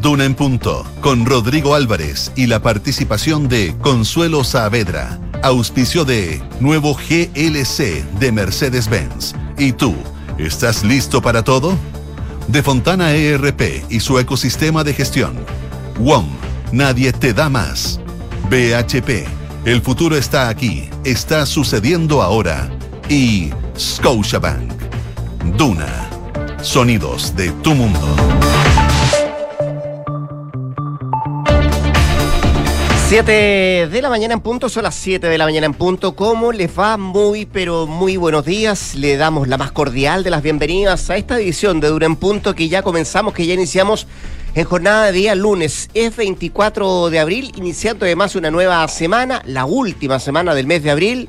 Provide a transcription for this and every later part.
Duna en Punto, con Rodrigo Álvarez y la participación de Consuelo Saavedra, auspicio de nuevo GLC de Mercedes-Benz. ¿Y tú, estás listo para todo? De Fontana ERP y su ecosistema de gestión. WOM, nadie te da más. BHP, el futuro está aquí, está sucediendo ahora. Y Scotiabank. Duna, sonidos de tu mundo. 7 de la mañana en punto, son las 7 de la mañana en punto. ¿Cómo les va? Muy, pero muy buenos días. Le damos la más cordial de las bienvenidas a esta edición de Dura en Punto que ya comenzamos, que ya iniciamos en jornada de día lunes. Es 24 de abril, iniciando además una nueva semana, la última semana del mes de abril.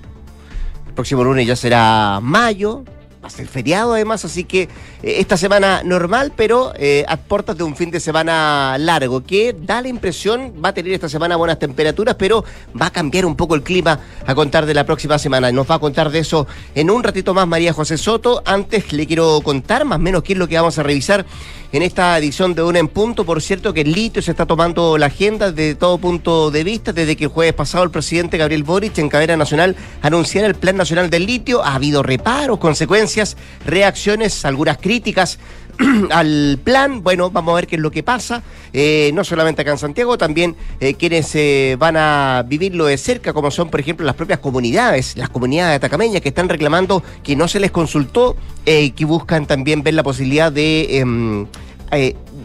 El próximo lunes ya será mayo, va a ser feriado además, así que eh, esta semana normal, pero eh, a de un fin de semana largo, que da la impresión, va a tener esta semana buenas temperaturas, pero va a cambiar un poco el clima a contar de la próxima semana. Nos va a contar de eso en un ratito más María José Soto. Antes le quiero contar más o menos qué es lo que vamos a revisar en esta edición de Una en Punto. Por cierto, que el litio se está tomando la agenda desde todo punto de vista, desde que el jueves pasado el presidente Gabriel Boric en cadena nacional anunciara el Plan Nacional del Litio. Ha habido reparos, consecuencias, reacciones, algunas críticas al plan. Bueno, vamos a ver qué es lo que pasa. Eh, no solamente acá en Santiago, también eh, quienes eh, van a vivirlo de cerca, como son, por ejemplo, las propias comunidades, las comunidades atacameñas que están reclamando que no se les consultó, que buscan también ver la posibilidad de em,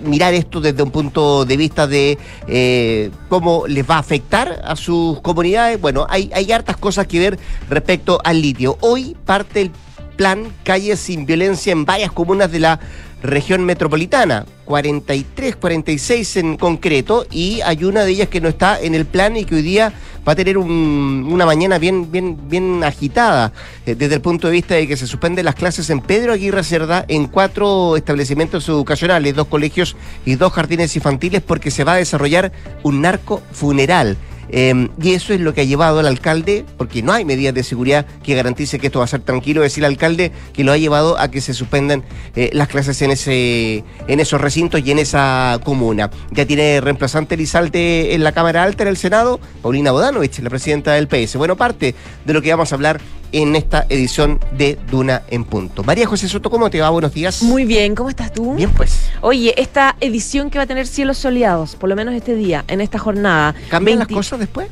mirar esto desde un punto de vista de cómo les va a afectar a sus comunidades. Bueno, hay, hay hartas cosas que ver respecto al litio. Hoy parte el plan Calles sin Violencia en varias comunas de la región metropolitana, 43, 46 en concreto, y hay una de ellas que no está en el plan y que hoy día va a tener una mañana bien, bien, bien agitada, eh, desde el punto de vista de que se suspenden las clases en Pedro Aguirre Cerda en cuatro establecimientos educacionales, dos colegios y dos jardines infantiles, porque se va a desarrollar un narco funeral. Em, y eso es lo que ha llevado al alcalde, porque no hay medidas de seguridad que garantice que esto va a ser tranquilo, decir el alcalde que lo ha llevado a que se suspendan eh, las clases en ese en esos recintos y en esa comuna. Ya tiene reemplazante Elizalde en la Cámara Alta en el Senado, Paulina Bodanovich, la presidenta del PS. Bueno, parte de lo que vamos a hablar en esta edición de Duna en Punto. María José Soto, ¿cómo te va? Buenos días. Muy bien, ¿cómo estás tú? Bien, pues. Oye, esta edición que va a tener cielos soleados, por lo menos este día, en esta jornada. ¿Cambian las cosas después?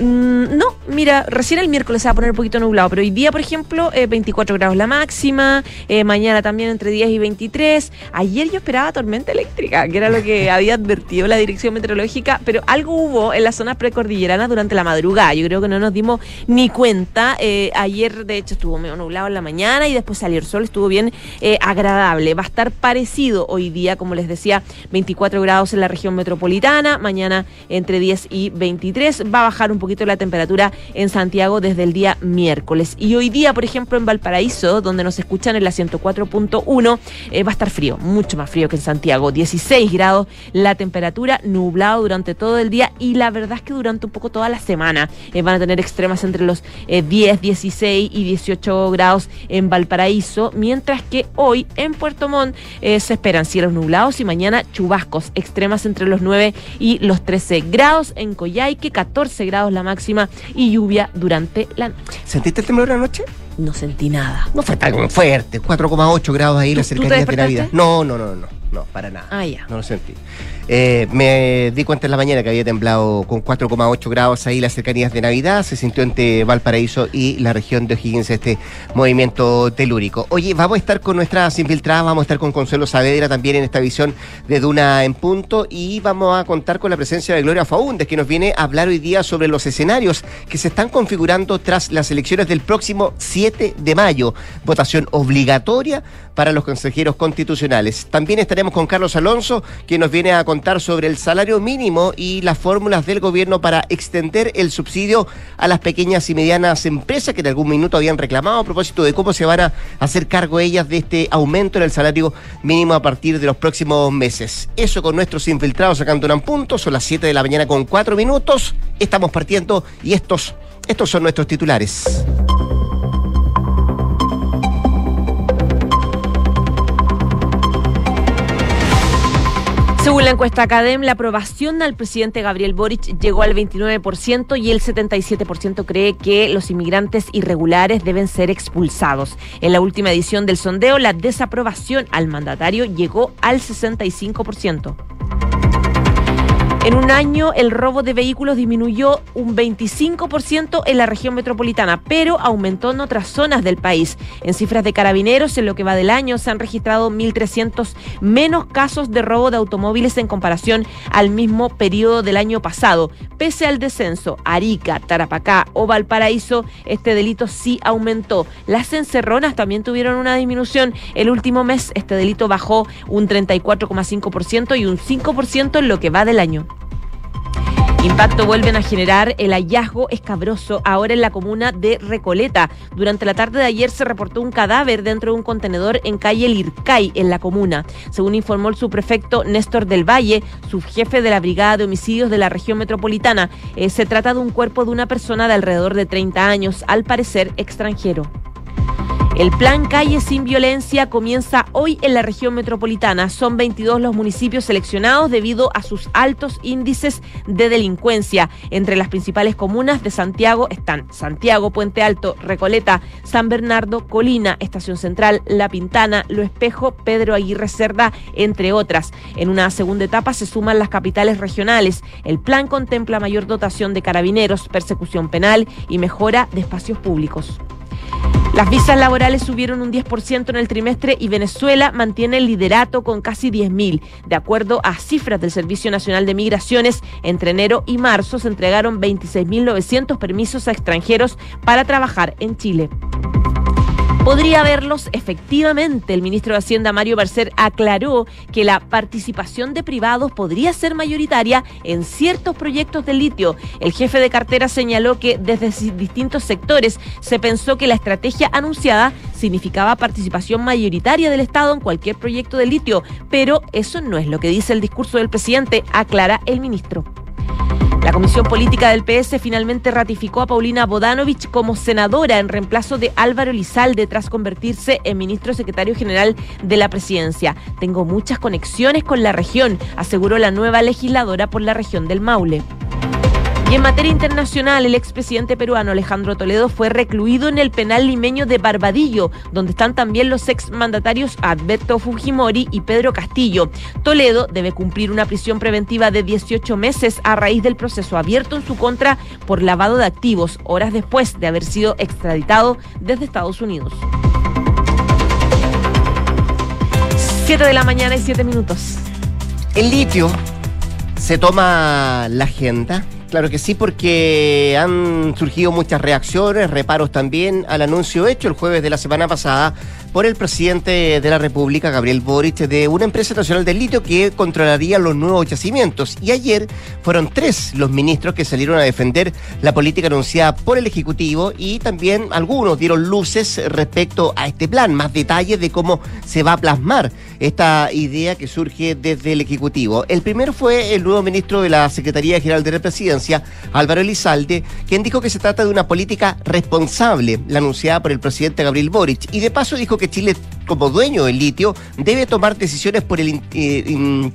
Mm, no, mira, recién el miércoles se va a poner un poquito nublado, pero hoy día, por ejemplo, 24 grados la máxima, eh, mañana también entre 10 y 23. Ayer yo esperaba tormenta eléctrica, que era lo que había advertido la dirección meteorológica, pero algo hubo en las zonas precordilleranas durante la madrugada. Yo creo que no nos dimos ni cuenta. Eh, ayer, de hecho, estuvo medio nublado en la mañana y después salió el sol, estuvo bien eh, agradable. Va a estar parecido hoy día, como les decía, 24 grados en la región metropolitana, mañana entre 10 y 23. Va a bajar un poco poquito la temperatura en Santiago desde el día miércoles. Y hoy día, por ejemplo, en Valparaíso, donde nos escuchan en la 104.1, eh, va a estar frío, mucho más frío que en Santiago. 16 grados la temperatura, nublado durante todo el día y la verdad es que durante un poco toda la semana eh, van a tener extremas entre los 10, eh, 16 y 18 grados en Valparaíso, mientras que hoy en Puerto Montt se esperan cielos nublados y mañana chubascos extremas entre los 9 y los 13 grados en Coyhaique, 14 grados la máxima y lluvia durante la noche. ¿Sentiste el temblor anoche? No sentí nada. No fue tan fuerte, 4,8 grados ahí la cercanía de Navidad. No, no, no, no, no, para nada. Ah, ya. No lo sentí. Eh, me di cuenta en la mañana que había temblado con 4,8 grados ahí las cercanías de Navidad. Se sintió entre Valparaíso y la región de O'Higgins este movimiento telúrico. Oye, vamos a estar con nuestras infiltradas, vamos a estar con Consuelo Saavedra también en esta visión de Duna en Punto y vamos a contar con la presencia de Gloria Faúndez, que nos viene a hablar hoy día sobre los escenarios que se están configurando tras las elecciones del próximo 7 de mayo. Votación obligatoria para los consejeros constitucionales. También estaremos con Carlos Alonso, que nos viene a contar sobre el salario mínimo y las fórmulas del gobierno para extender el subsidio a las pequeñas y medianas empresas que en algún minuto habían reclamado a propósito de cómo se van a hacer cargo ellas de este aumento en el salario mínimo a partir de los próximos meses. Eso con nuestros infiltrados acá en Punto, son las 7 de la mañana con 4 minutos. Estamos partiendo y estos, estos son nuestros titulares. Según la encuesta Academ, la aprobación al presidente Gabriel Boric llegó al 29% y el 77% cree que los inmigrantes irregulares deben ser expulsados. En la última edición del sondeo, la desaprobación al mandatario llegó al 65%. En un año, el robo de vehículos disminuyó un 25% en la región metropolitana, pero aumentó en otras zonas del país. En cifras de carabineros, en lo que va del año, se han registrado 1.300 menos casos de robo de automóviles en comparación al mismo periodo del año pasado. Pese al descenso, Arica, Tarapacá o Valparaíso, este delito sí aumentó. Las encerronas también tuvieron una disminución. El último mes, este delito bajó un 34,5% y un 5% en lo que va del año. Impacto vuelven a generar el hallazgo escabroso ahora en la comuna de Recoleta. Durante la tarde de ayer se reportó un cadáver dentro de un contenedor en calle Lircay, en la comuna. Según informó el subprefecto Néstor del Valle, subjefe de la Brigada de Homicidios de la región metropolitana, eh, se trata de un cuerpo de una persona de alrededor de 30 años, al parecer extranjero. El plan Calle sin Violencia comienza hoy en la región metropolitana. Son 22 los municipios seleccionados debido a sus altos índices de delincuencia. Entre las principales comunas de Santiago están Santiago, Puente Alto, Recoleta, San Bernardo, Colina, Estación Central, La Pintana, Lo Espejo, Pedro Aguirre Cerda, entre otras. En una segunda etapa se suman las capitales regionales. El plan contempla mayor dotación de carabineros, persecución penal y mejora de espacios públicos. Las visas laborales subieron un 10% en el trimestre y Venezuela mantiene el liderato con casi 10.000. De acuerdo a cifras del Servicio Nacional de Migraciones, entre enero y marzo se entregaron 26.900 permisos a extranjeros para trabajar en Chile podría verlos efectivamente. El ministro de Hacienda, Mario Barcer, aclaró que la participación de privados podría ser mayoritaria en ciertos proyectos de litio. El jefe de cartera señaló que desde distintos sectores se pensó que la estrategia anunciada significaba participación mayoritaria del Estado en cualquier proyecto de litio, pero eso no es lo que dice el discurso del presidente, aclara el ministro. La Comisión Política del PS finalmente ratificó a Paulina Bodanovich como senadora en reemplazo de Álvaro Lizalde tras convertirse en ministro secretario general de la presidencia. Tengo muchas conexiones con la región, aseguró la nueva legisladora por la región del Maule. Y en materia internacional, el expresidente peruano Alejandro Toledo fue recluido en el penal limeño de Barbadillo, donde están también los exmandatarios Alberto Fujimori y Pedro Castillo. Toledo debe cumplir una prisión preventiva de 18 meses a raíz del proceso abierto en su contra por lavado de activos, horas después de haber sido extraditado desde Estados Unidos. 7 de la mañana y 7 minutos. El litio se toma la agenda Claro que sí, porque han surgido muchas reacciones, reparos también al anuncio hecho el jueves de la semana pasada por el presidente de la República, Gabriel Boric, de una empresa nacional del litio que controlaría los nuevos yacimientos. Y ayer fueron tres los ministros que salieron a defender la política anunciada por el Ejecutivo y también algunos dieron luces respecto a este plan, más detalles de cómo se va a plasmar esta idea que surge desde el Ejecutivo. El primero fue el nuevo ministro de la Secretaría General de la Presidencia, Álvaro Elizalde, quien dijo que se trata de una política responsable, la anunciada por el presidente Gabriel Boric. Y de paso dijo que Chile, como dueño del litio, debe tomar decisiones por el eh,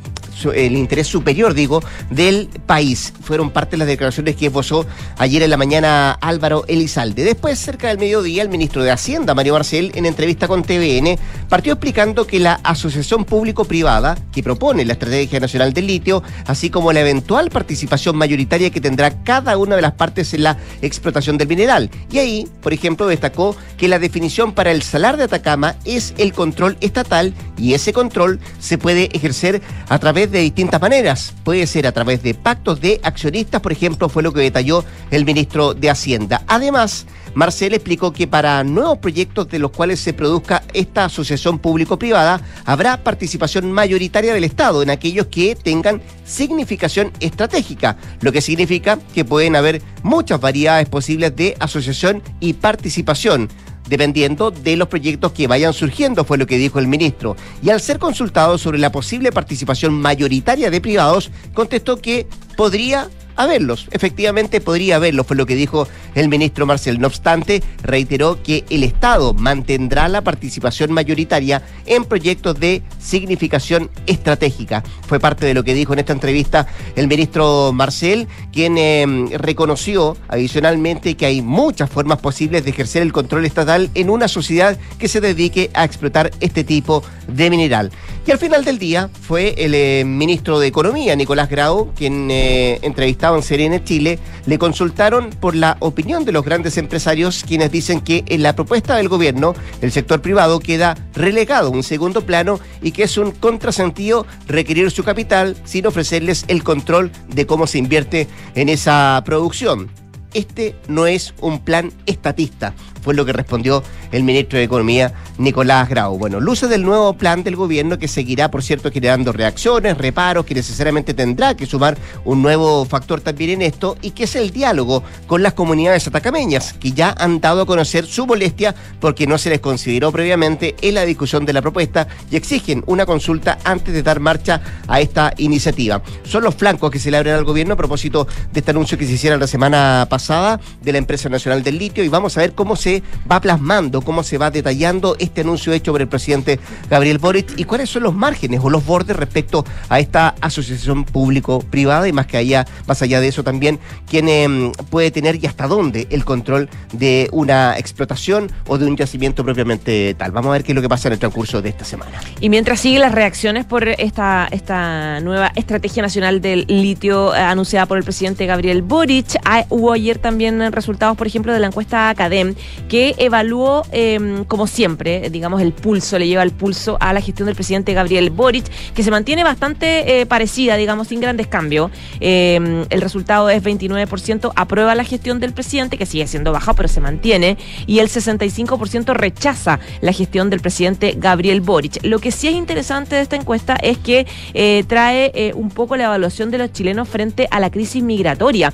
el interés superior, digo, del país. Fueron parte de las declaraciones que esbozó ayer en la mañana Álvaro Elizalde. Después, cerca del mediodía, el ministro de Hacienda, Mario Marcel, en entrevista con TVN, partió explicando que la asociación público-privada que propone la Estrategia Nacional del Litio, así como la eventual participación mayoritaria que tendrá cada una de las partes en la explotación del mineral. Y ahí, por ejemplo, destacó que la definición para el salar de Atacama es el control estatal y ese control se puede ejercer a través de distintas maneras. Puede ser a través de pactos de accionistas, por ejemplo, fue lo que detalló el ministro de Hacienda. Además, Marcel explicó que para nuevos proyectos de los cuales se produzca esta asociación público-privada, habrá participación mayoritaria del Estado en aquellos que tengan significación estratégica, lo que significa que pueden haber muchas variedades posibles de asociación y participación dependiendo de los proyectos que vayan surgiendo, fue lo que dijo el ministro. Y al ser consultado sobre la posible participación mayoritaria de privados, contestó que podría a verlos. Efectivamente podría verlos, fue lo que dijo el ministro Marcel. No obstante, reiteró que el Estado mantendrá la participación mayoritaria en proyectos de significación estratégica. Fue parte de lo que dijo en esta entrevista el ministro Marcel, quien em, reconoció adicionalmente que hay muchas formas posibles de ejercer el control estatal en una sociedad que se dedique a explotar este tipo de mineral. Y al final del día fue el eh, ministro de Economía, Nicolás Grau, quien eh, entrevistaba en Chile, le consultaron por la opinión de los grandes empresarios, quienes dicen que en la propuesta del gobierno el sector privado queda relegado a un segundo plano y que es un contrasentido requerir su capital sin ofrecerles el control de cómo se invierte en esa producción. Este no es un plan estatista, fue lo que respondió el ministro de Economía, Nicolás Grau. Bueno, luces del nuevo plan del gobierno que seguirá, por cierto, generando reacciones, reparos, que necesariamente tendrá que sumar un nuevo factor también en esto, y que es el diálogo con las comunidades atacameñas, que ya han dado a conocer su molestia porque no se les consideró previamente en la discusión de la propuesta y exigen una consulta antes de dar marcha a esta iniciativa. Son los flancos que se le abren al gobierno a propósito de este anuncio que se hiciera la semana pasada de la empresa nacional del litio y vamos a ver cómo se va plasmando, cómo se va detallando este anuncio hecho por el presidente Gabriel Boric y cuáles son los márgenes o los bordes respecto a esta asociación público-privada y más que allá, más allá de eso también, quién em, puede tener y hasta dónde el control de una explotación o de un yacimiento propiamente tal. Vamos a ver qué es lo que pasa en el transcurso de esta semana. Y mientras siguen las reacciones por esta, esta nueva estrategia nacional del litio eh, anunciada por el presidente Gabriel Boric, ah, hubo ayer también resultados, por ejemplo, de la encuesta Academ, que evaluó, em, como siempre, digamos, el pulso, le lleva el pulso a la gestión del presidente Gabriel Boric, que se mantiene bastante eh, parecida, digamos, sin grandes cambios. Em, el resultado es 29% aprueba la gestión del presidente, que sigue siendo baja, pero se mantiene, y el 65% rechaza la gestión del presidente Gabriel Boric. Lo que sí es interesante de esta encuesta es que eh, trae eh, un poco la evaluación de los chilenos frente a la crisis migratoria.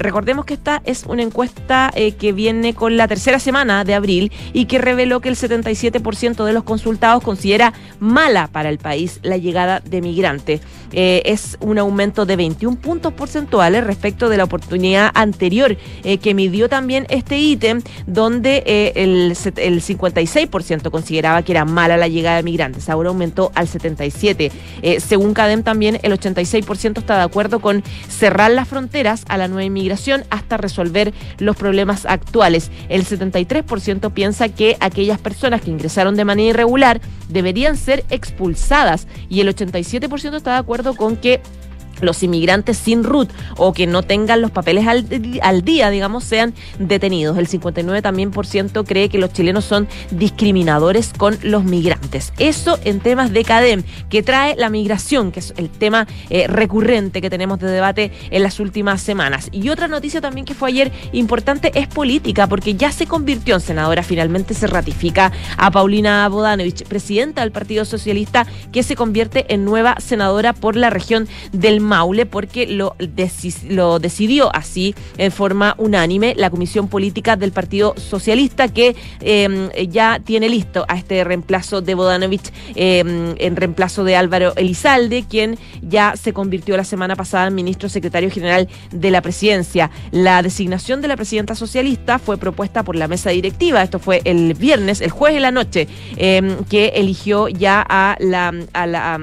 recordemos que esta es una encuesta que viene con la tercera semana de abril y que reveló que el 77% de los consultados considera mala para el país la llegada de migrantes. Eh, es un aumento de 21 puntos porcentuales respecto de la oportunidad anterior eh, que midió también este ítem, donde eh, el, el 56% consideraba que era mala la llegada de migrantes. Ahora aumentó al 77%. según CADEM también el 86% está de acuerdo con cerrar las fronteras a la nueva inmigración hasta resolver los problemas actuales. El 73% piensa que aquellas personas que ingresaron de manera irregular deberían ser expulsadas y el 87% está de acuerdo con que los inmigrantes sin RUT o que no tengan los papeles al, día, digamos, sean detenidos. El 59 también por ciento cree que los chilenos son discriminadores con los migrantes. Eso en temas de CADEM, que trae la migración, que es el tema eh, recurrente que tenemos de debate en las últimas semanas. Y otra noticia también que fue ayer importante es política, porque ya se convirtió en senadora, finalmente se ratifica a Paulina Bodanovich, presidenta del Partido Socialista, que se convierte en nueva senadora por la región del Maule porque lo, lo decidió así en forma unánime la Comisión Política del Partido Socialista que em, ya tiene listo a este reemplazo de Bodanovich em, en reemplazo de Álvaro Elizalde, quien ya se convirtió la semana pasada en ministro secretario general de la presidencia. La designación de la presidenta socialista fue propuesta por la mesa directiva, esto fue el viernes, el jueves de la noche, em, que eligió ya a la... A la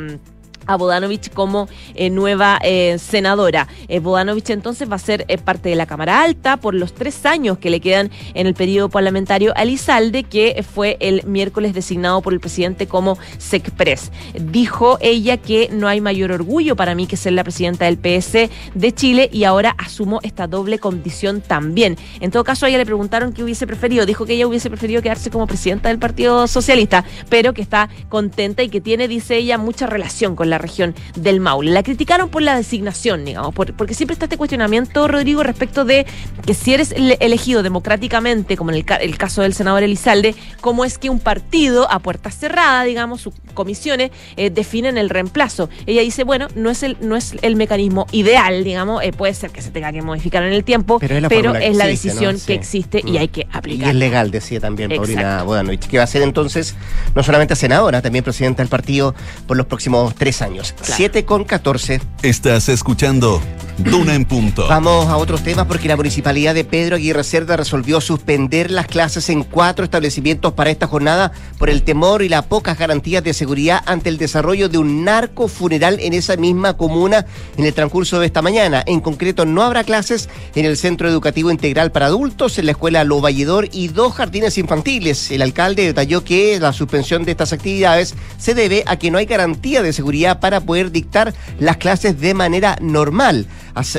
a Bodanovich como eh, nueva eh, senadora. Eh, Bodanovich entonces va a ser parte de la Cámara Alta por los tres años que le quedan en el periodo parlamentario a Lizalde, que fue el miércoles designado por el presidente como SECPRES. Dijo ella que no hay mayor orgullo para mí que ser la presidenta del PS de Chile y ahora asumo esta doble condición también. En todo caso, a ella le preguntaron qué hubiese preferido. Dijo que ella hubiese preferido quedarse como presidenta del Partido Socialista, pero que está contenta y que tiene, dice ella, mucha relación con la región del Maule. La criticaron por la designación, digamos, porque siempre está este cuestionamiento, Rodrigo, respecto de que si eres elegido democráticamente, como en el, caso del senador Elizalde, cómo es que un partido a puertas cerradas, digamos, sus comisiones eh, definen el reemplazo. Ella dice, bueno, no es el, no es el mecanismo ideal, digamos, eh, puede ser que se tenga que modificar en el tiempo, pero es la, decisión que existe y mm. hay que aplicar. Y es legal, decía también Paulina Bodanovich, que va a ser entonces no solamente senadora, también presidenta del partido por los próximos tres años. 7 con 14. Estás escuchando Duna en punto. Vamos a otros temas porque la municipalidad de Pedro Aguirre Cerda resolvió suspender las clases en cuatro establecimientos para esta jornada por el temor y las pocas garantías de seguridad ante el desarrollo de un narco funeral en esa misma comuna en el transcurso de esta mañana. En concreto, no habrá clases en el Centro Educativo Integral para Adultos, en la Escuela Lo Valledor y dos jardines infantiles. El alcalde detalló que la suspensión de estas actividades se debe a que no hay garantía de seguridad para poder dictar las clases de manera normal.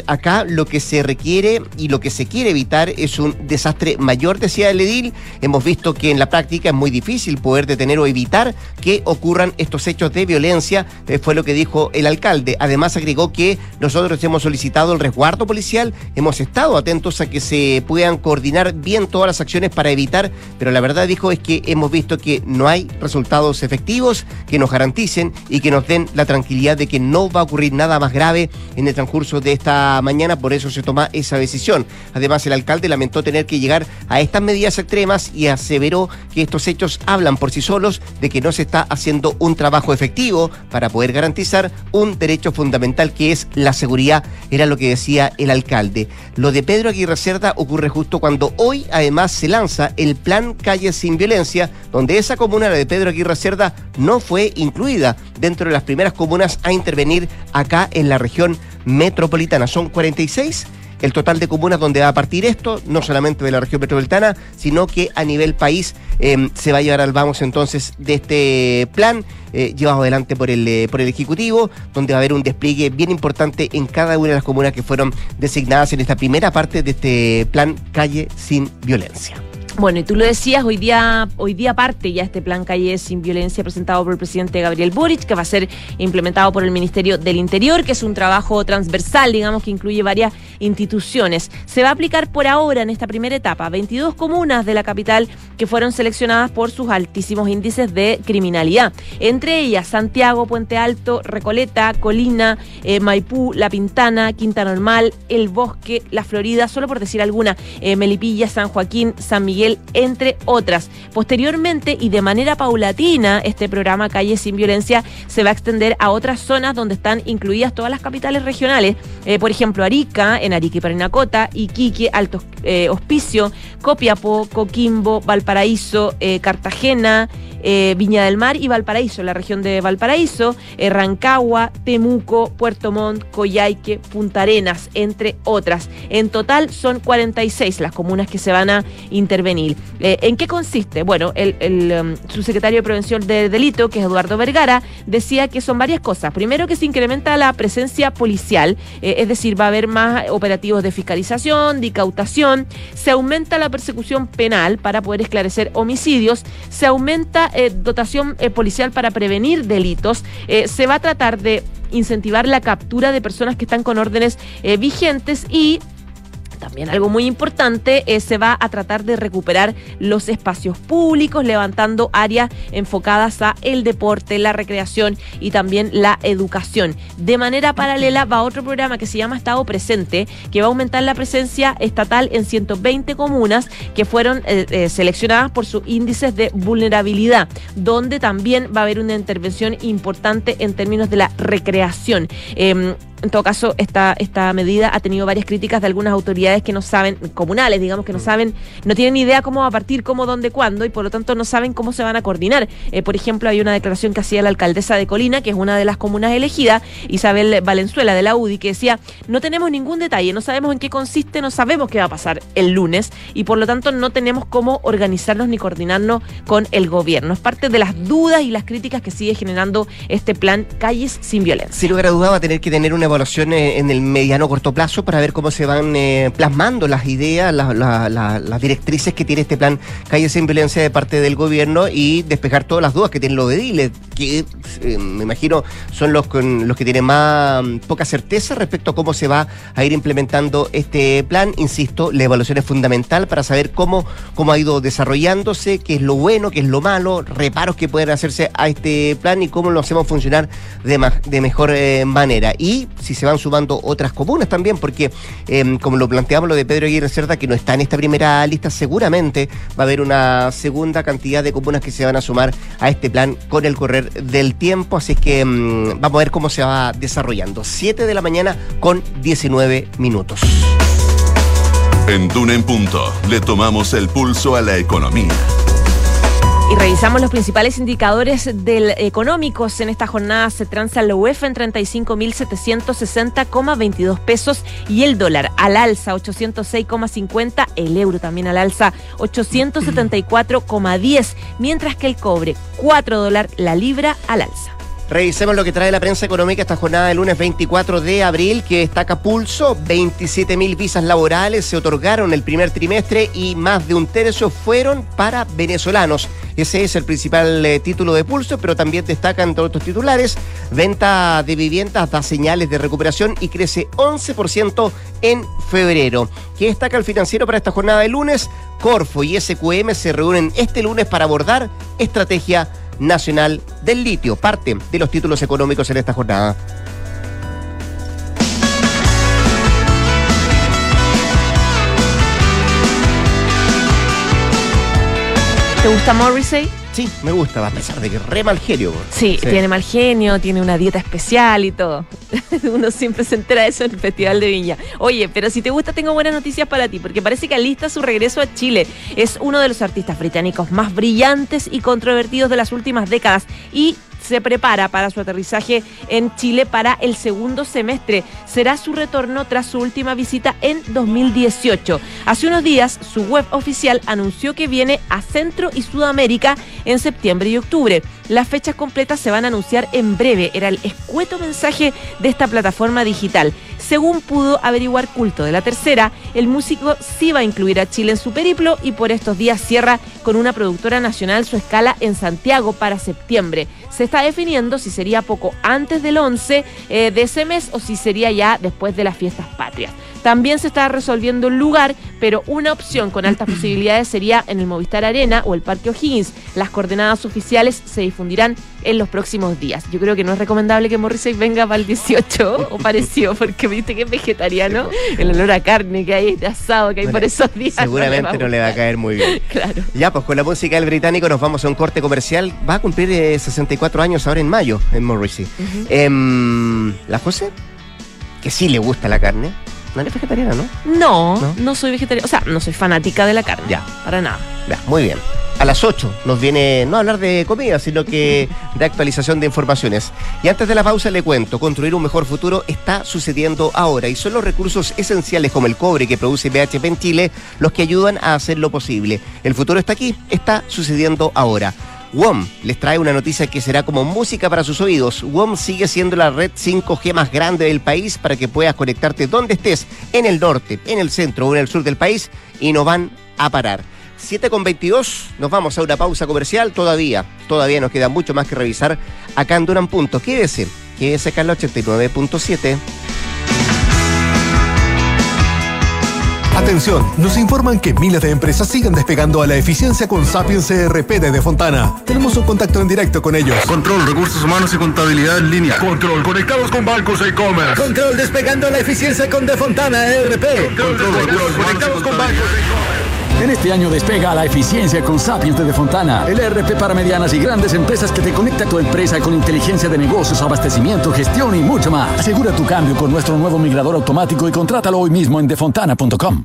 Acá lo que se requiere y lo que se quiere evitar es un desastre mayor, decía el edil. Hemos visto que en la práctica es muy difícil poder detener o evitar que ocurran estos hechos de violencia, eh, fue lo que dijo el alcalde. Además agregó que nosotros hemos solicitado el resguardo policial, hemos estado atentos a que se puedan coordinar bien todas las acciones para evitar, pero la verdad dijo es que hemos visto que no hay resultados efectivos que nos garanticen y que nos den la tranquilidad de que no va a ocurrir nada más grave en el transcurso de esta mañana, por eso se toma esa decisión. Además, el alcalde lamentó tener que llegar a estas medidas extremas y aseveró que estos hechos hablan por sí solos de que no se está haciendo un trabajo efectivo para poder garantizar un derecho fundamental que es la seguridad, era lo que decía el alcalde. Lo de Pedro Aguirre Cerda ocurre justo cuando hoy además se lanza el plan Calle sin Violencia, donde esa comuna, la de Pedro Aguirre Cerda, no fue incluida dentro de las primeras comunas a intervenir acá en la región metropolitana. Son 46 el total de comunas donde va a partir esto, no solamente de la región metropolitana, sino que a nivel país em, se va a llevar al vamos entonces de este plan eh, llevado adelante por el, eh, por el Ejecutivo, donde va a haber un despliegue bien importante en cada una de las comunas que fueron designadas en esta primera parte de este plan Calle sin Violencia. Bueno, y tú lo decías, hoy día, hoy día parte ya este plan Calle sin Violencia presentado por el presidente Gabriel Boric, que va a ser implementado por el Ministerio del Interior, que es un trabajo transversal, digamos, que incluye varias instituciones. Se va a aplicar por ahora en esta primera etapa 22 comunas de la capital que fueron seleccionadas por sus altísimos índices de criminalidad. Entre ellas Santiago, Puente Alto, Recoleta, Colina, eh, Maipú, La Pintana, Quinta Normal, El Bosque, La Florida, solo por decir alguna, eh, Melipilla, San Joaquín, San Miguel entre otras. Posteriormente y de manera paulatina, este programa Calle sin Violencia se va a extender a otras zonas donde están incluidas todas las capitales regionales. Eh, por ejemplo, Arica, en Arica y Parinacota, Iquique, Alto eh, Hospicio, Copiapó, Coquimbo, Valparaíso, eh, Cartagena, eh, Viña del Mar y Valparaíso, la región de Valparaíso, eh, Rancagua, Temuco, Puerto Montt, Coyhaique, Punta Arenas, entre otras. En total son 46 las comunas que se van a intervenir. Eh, ¿En qué consiste? Bueno, el, um, subsecretario de Prevención de Delito, que es Eduardo Vergara, decía que son varias cosas. Primero que se incrementa la presencia policial, es decir, va a haber más operativos de fiscalización, de incautación, se aumenta la persecución penal para poder esclarecer homicidios, se aumenta eh, dotación eh, policial para prevenir delitos. Eh, se va a tratar de incentivar la captura de personas que están con órdenes vigentes y también algo muy importante, es se va a tratar de recuperar los espacios públicos, levantando áreas enfocadas a el deporte, la recreación y también la educación. De manera paralela va otro programa que se llama Estado Presente, que va a aumentar la presencia estatal en 120 comunas que fueron eh, eh, seleccionadas por sus índices de vulnerabilidad, donde también va a haber una intervención importante en términos de la recreación. En todo caso, esta, esta medida ha tenido varias críticas de algunas autoridades que no saben, comunales, digamos, que no saben, no tienen idea cómo va a partir, cómo, dónde, cuándo, y por lo tanto no saben cómo se van a coordinar. Eh, por ejemplo, hay una declaración que hacía la alcaldesa de Colina, que es una de las comunas elegidas, Isabel Valenzuela de la UDI, que decía, no tenemos ningún detalle, no sabemos en qué consiste, no sabemos qué va a pasar el lunes, y por lo tanto no tenemos cómo organizarnos ni coordinarnos con el gobierno. Es parte de las dudas y las críticas que sigue generando este plan Calles sin Violencia. Sin lugar a duda va a tener que tener una evaluación en el mediano corto plazo para ver cómo se van eh, plasmando las ideas, las directrices que tiene este plan Calle sin Violencia de parte del gobierno y despejar todas las dudas que tienen los ediles, que eh, me imagino son los, los que tienen más mm, poca certeza respecto a cómo se va a ir implementando este plan. Insisto, la evaluación es fundamental para saber cómo, cómo ha ido desarrollándose, qué es lo bueno, qué es lo malo, reparos que pueden hacerse a este plan y cómo lo hacemos funcionar de, de mejor eh, manera. Y si se van sumando otras comunas también, porque em, como lo planteamos lo de Pedro Aguirre Cerda, que no está en esta primera lista, seguramente va a haber una segunda cantidad de comunas que se van a sumar a este plan con el correr del tiempo, así que em, vamos a ver cómo se va desarrollando. 7 de la mañana con 19 minutos. En Duna en Punto le tomamos el pulso a la economía. Y revisamos los principales indicadores económicos. En esta jornada se transa la UEF en 35.760,22 pesos y el dólar al alza 806,50, el euro también al alza 874,10, mientras que el cobre 4 dólares la libra al alza. Revisemos lo que trae la prensa económica esta jornada del lunes 24 de abril, que destaca pulso. 27 mil visas laborales se otorgaron el primer trimestre y más de un tercio fueron para venezolanos. Ese es el principal eh, título de pulso, pero también destacan todos otros titulares. Venta de viviendas da señales de recuperación y crece 11% en febrero. ¿Qué destaca el financiero para esta jornada de lunes? Corfo y SQM se reúnen este lunes para abordar estrategia Nacional del Litio. Parte de los títulos económicos en esta jornada. ¿Te gusta Morrissey? Sí, me gusta, a pesar de que re mal genio. Sí, tiene mal genio, tiene una dieta especial y todo. Uno siempre se entera de eso en el Festival de Viña. Oye, pero si te gusta, tengo buenas noticias para ti, porque parece que alista su regreso a Chile. Es uno de los artistas británicos más brillantes y controvertidos de las últimas décadas y se prepara para su aterrizaje en Chile para el segundo semestre. Será su retorno tras su última visita en 2018. Hace unos días, su web oficial anunció que viene a Centro y Sudamérica en septiembre y octubre. Las fechas completas se van a anunciar en breve. Era el escueto mensaje de esta plataforma digital. Según pudo averiguar Culto de la Tercera, el músico sí va a incluir a Chile en su periplo y por estos días cierra con una productora nacional su escala en Santiago para septiembre. Se está definiendo si sería poco antes del 11 eh, de ese mes o si sería ya después de las fiestas patrias. También se está resolviendo el lugar, pero una opción con altas posibilidades sería en el Movistar Arena o el Parque O'Higgins. Las coordenadas oficiales se difundirán en los próximos días. Yo creo que no es recomendable que Morrissey venga para el 18 o parecido, porque viste que es vegetariano. El olor a carne que hay, de asado que hay por esos días. Seguramente no le, va a caer muy bien. claro. Ya, pues con la música del británico nos vamos a un corte comercial. Va a cumplir 64 eh, años ahora en mayo, en Morrissey. Em, ¿La José? Que sí le gusta la carne. No eres vegetariana, ¿no? ¿no? No, soy vegetariana. O sea, no soy fanática de la carne. Ya. Para nada. Ya, muy bien. A las 8 nos viene no a hablar de comida, sino que de actualización de informaciones. Y antes de la pausa le cuento, construir un mejor futuro está sucediendo ahora y son los recursos esenciales como el cobre que produce BHP en Chile los que ayudan a hacerlo posible. El futuro está aquí, está sucediendo ahora. WOM les trae una noticia que será como música para sus oídos. WOM sigue siendo la red 5G más grande del país para que puedas conectarte donde estés, en el norte, en el centro o en el sur del país, y no van a parar. 7 con 22, nos vamos a una pausa comercial todavía. Todavía nos queda mucho más que revisar acá en Duran Punto. Quédese, quédese acá en la 89.7. Atención, nos informan que miles de empresas siguen despegando a la eficiencia con Sapiens CRP de Fontana. Tenemos un contacto en directo con ellos. Control, recursos humanos y contabilidad en línea. Control, conectados con bancos e commerce. Control, despegando a la eficiencia con Defontana ERP. Control, conectados con bancos e commerce. En este año despega la eficiencia con Sapiens de Fontana, el ERP para medianas y grandes empresas que te conecta a tu empresa con inteligencia de negocios, abastecimiento, gestión y mucho más. Asegura tu cambio con nuestro nuevo migrador automático y contrátalo hoy mismo en defontana.com.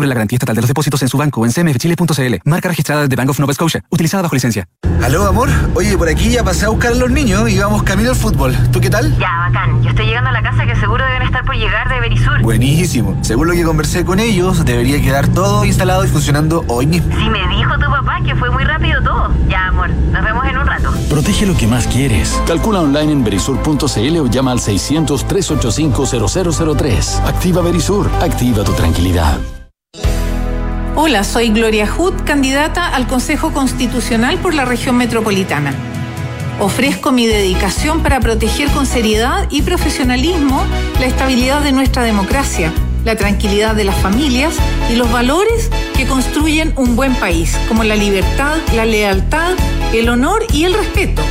la garantía estatal de los depósitos en su banco en cmfchile.cl. Marca registrada de Bank of Nova Scotia, utilizada bajo licencia. Aló, amor. Oye, por aquí ya pasé a buscar a los niños y vamos camino al fútbol. ¿Tú qué tal? Ya, bacán. Yo estoy llegando a la casa que seguro deben estar por llegar de Verisur. Buenísimo. Según lo que conversé con ellos, debería quedar todo instalado y funcionando hoy mismo. Sí, me dijo tu papá que fue muy rápido todo. Ya, amor, nos vemos en un rato. Protege lo que más quieres. Calcula online en verisur.cl o llama al 600-385-0003. Activa Verisur. Activa tu tranquilidad. Hola, soy Gloria Hood, candidata al Consejo Constitucional por la región metropolitana. Ofrezco mi dedicación para proteger con seriedad y profesionalismo la estabilidad de nuestra democracia, la tranquilidad de las familias y los valores que construyen un buen país, como la libertad, la lealtad, el honor y el respeto.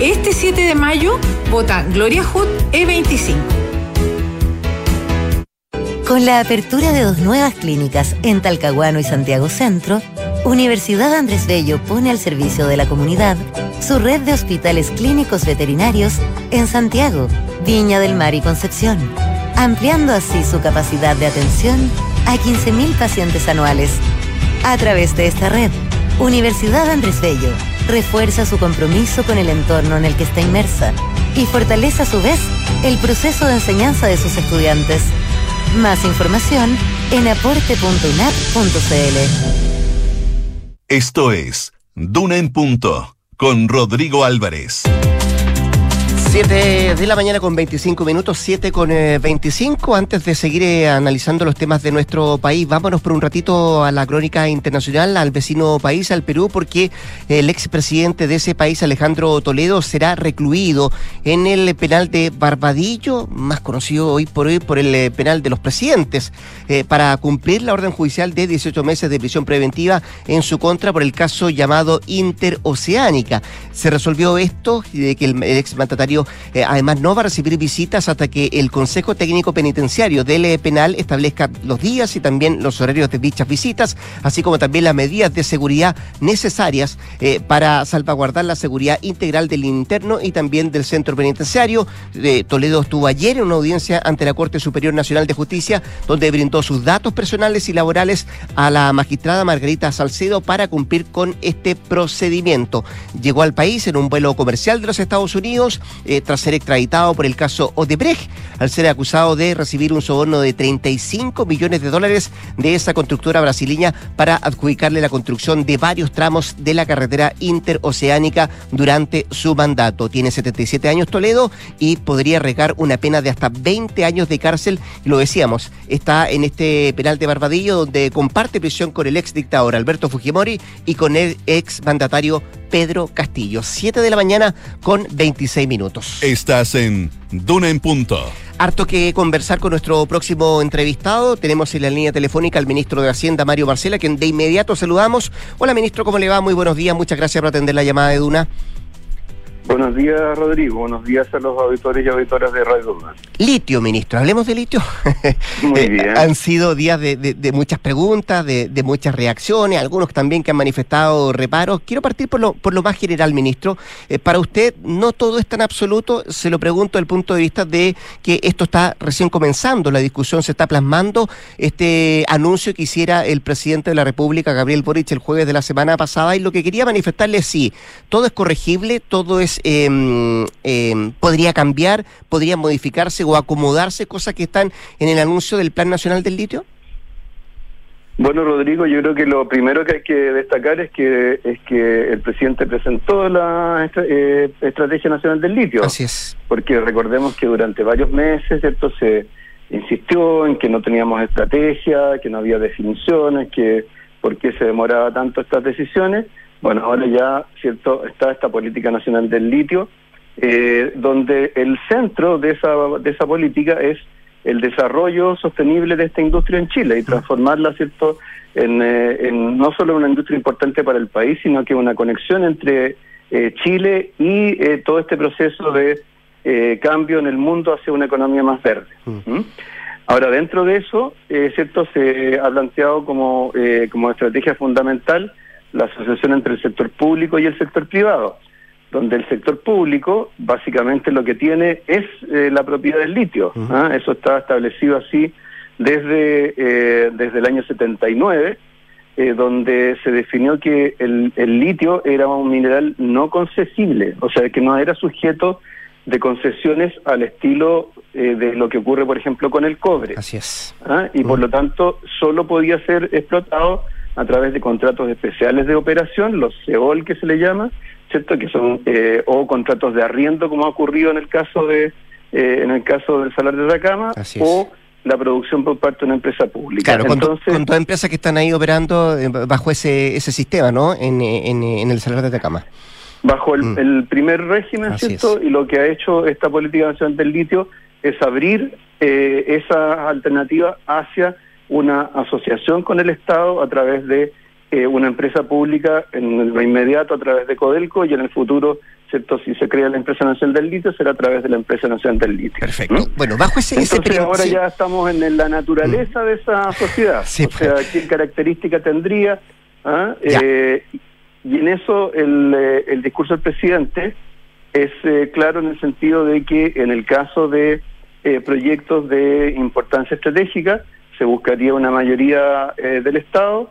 Este 7 de mayo vota Gloria Hood E25. Con la apertura de dos nuevas clínicas en Talcahuano y Santiago Centro, Universidad Andrés Bello pone al servicio de la comunidad su red de hospitales clínicos veterinarios en Santiago, Viña del Mar y Concepción, ampliando así su capacidad de atención a 15.000 pacientes anuales. A través de esta red, Universidad Andrés Bello refuerza su compromiso con el entorno en el que está inmersa y fortalece a su vez el proceso de enseñanza de sus estudiantes. Más información en aporte.unap.cl. Esto es Duna en Punto con Rodrigo Álvarez. 7 de la mañana con 25 minutos, 7 con 25. Antes de seguir eh, analizando los temas de nuestro país, vámonos por un ratito a la crónica internacional, al vecino país, al Perú, porque el expresidente de ese país, Alejandro Toledo, será recluido en el penal de Barbadillo, más conocido hoy por hoy por el eh, penal de los presidentes, eh, para cumplir la orden judicial de 18 meses de prisión preventiva en su contra por el caso llamado Interoceánica. Se resolvió esto de que el, el eh, además, no va a recibir visitas hasta que el Consejo Técnico Penitenciario del eh, penal establezca los días y también los horarios de dichas visitas, así como también las medidas de seguridad necesarias eh, para salvaguardar la seguridad integral del interno y también del centro penitenciario. Toledo estuvo ayer en una audiencia ante la Corte Superior Nacional de Justicia, donde brindó sus datos personales y laborales a la magistrada Margarita Salcedo para cumplir con este procedimiento. Llegó al país en un vuelo comercial de los Estados Unidos tras ser extraditado por el caso Odebrecht, al ser acusado de recibir un soborno de 35 millones de dólares de esa constructora brasileña para adjudicarle la construcción de varios tramos de la carretera interoceánica durante su mandato. Tiene 77 años Toledo y podría regar una pena de hasta 20 años de cárcel. Lo decíamos, está en este penal de Barbadillo donde comparte prisión con el ex dictador Alberto Fujimori y con el ex mandatario Pedro Castillo. 7 de la mañana con 26 minutos. Estás en Duna en Punto. Harto que conversar con nuestro próximo entrevistado. Tenemos en la línea telefónica al ministro de Hacienda, Mario Marcela, quien de inmediato saludamos. Hola, ministro, ¿cómo le va? Muy buenos días. Muchas gracias por atender la llamada de Duna. Buenos días, Rodrigo. Buenos días a los auditores y auditoras de Radio Duna. Litio, ministro. Hablemos de litio. Muy eh, bien. Han sido días de, muchas preguntas, de, muchas reacciones, algunos también que han manifestado reparos. Quiero partir por lo, por lo más general, ministro. Eh, para usted, no todo es tan absoluto. Se lo pregunto desde el punto de vista de que esto está recién comenzando, la discusión se está plasmando. Este anuncio que hiciera el presidente de la República, Gabriel Boric, el jueves de la semana pasada, y lo que quería manifestarle es sí, todo es corregible, todo es Em, podría cambiar, podría modificarse o acomodarse cosas que están en el anuncio del Plan Nacional del Litio? Bueno, Rodrigo, yo creo que lo primero que hay que destacar es que es que el presidente presentó la eh, Estrategia Nacional del Litio. Así es. Porque recordemos que durante varios meses esto se insistió en que no teníamos estrategia, que no había definiciones, que por qué se demoraba tanto estas decisiones. Bueno, ahora ya cierto está esta política nacional del litio, eh, donde el centro de esa, de esa política es el desarrollo sostenible de esta industria en Chile y transformarla, ¿cierto?, en, eh, en no solo una industria importante para el país, sino que una conexión entre eh, Chile y todo este proceso de cambio en el mundo hacia una economía más verde. ¿Mm? Ahora, dentro de eso, ¿cierto?, se ha planteado como, como estrategia fundamental la asociación entre el sector público y el sector privado, donde el sector público básicamente lo que tiene es eh, la propiedad del litio. ¿ah? Eso está establecido así desde, eh, desde el año 79, eh, donde se definió que el, el, litio era un mineral no concesible, o sea, que no era sujeto de concesiones al estilo eh, de lo que ocurre, por ejemplo, con el cobre. Así es. ¿Ah? Y por lo tanto, solo podía ser explotado a través de contratos especiales de operación, los CEOL que se le llama, ¿cierto? Que son, eh, o contratos de arriendo, como ha ocurrido en el caso de eh, en el caso del Salar de Atacama, o la producción por parte de una empresa pública. Claro, Entonces, con, todas empresas que están ahí operando bajo ese, ese sistema, ¿no? En, en, en el Salar de Atacama bajo el, mm. primer régimen, ¿cierto? Y lo que ha hecho esta política nacional del litio es abrir eh, esa alternativa hacia una asociación con el Estado a través de eh, una empresa pública en lo inmediato a través de Codelco y en el futuro, ¿cierto? Si se crea la empresa nacional del litio será a través de la empresa nacional del litio. Perfecto. ¿Mm? Bueno, bajo ese... Entonces ahora ya estamos en, la naturaleza mm. de esa sociedad. Sí, o sea, pues. qué característica tendría... ¿Ah? Eh, y en eso el, eh, el discurso del presidente es eh, claro en el sentido de que en el caso de eh, proyectos de importancia estratégica se buscaría una mayoría del Estado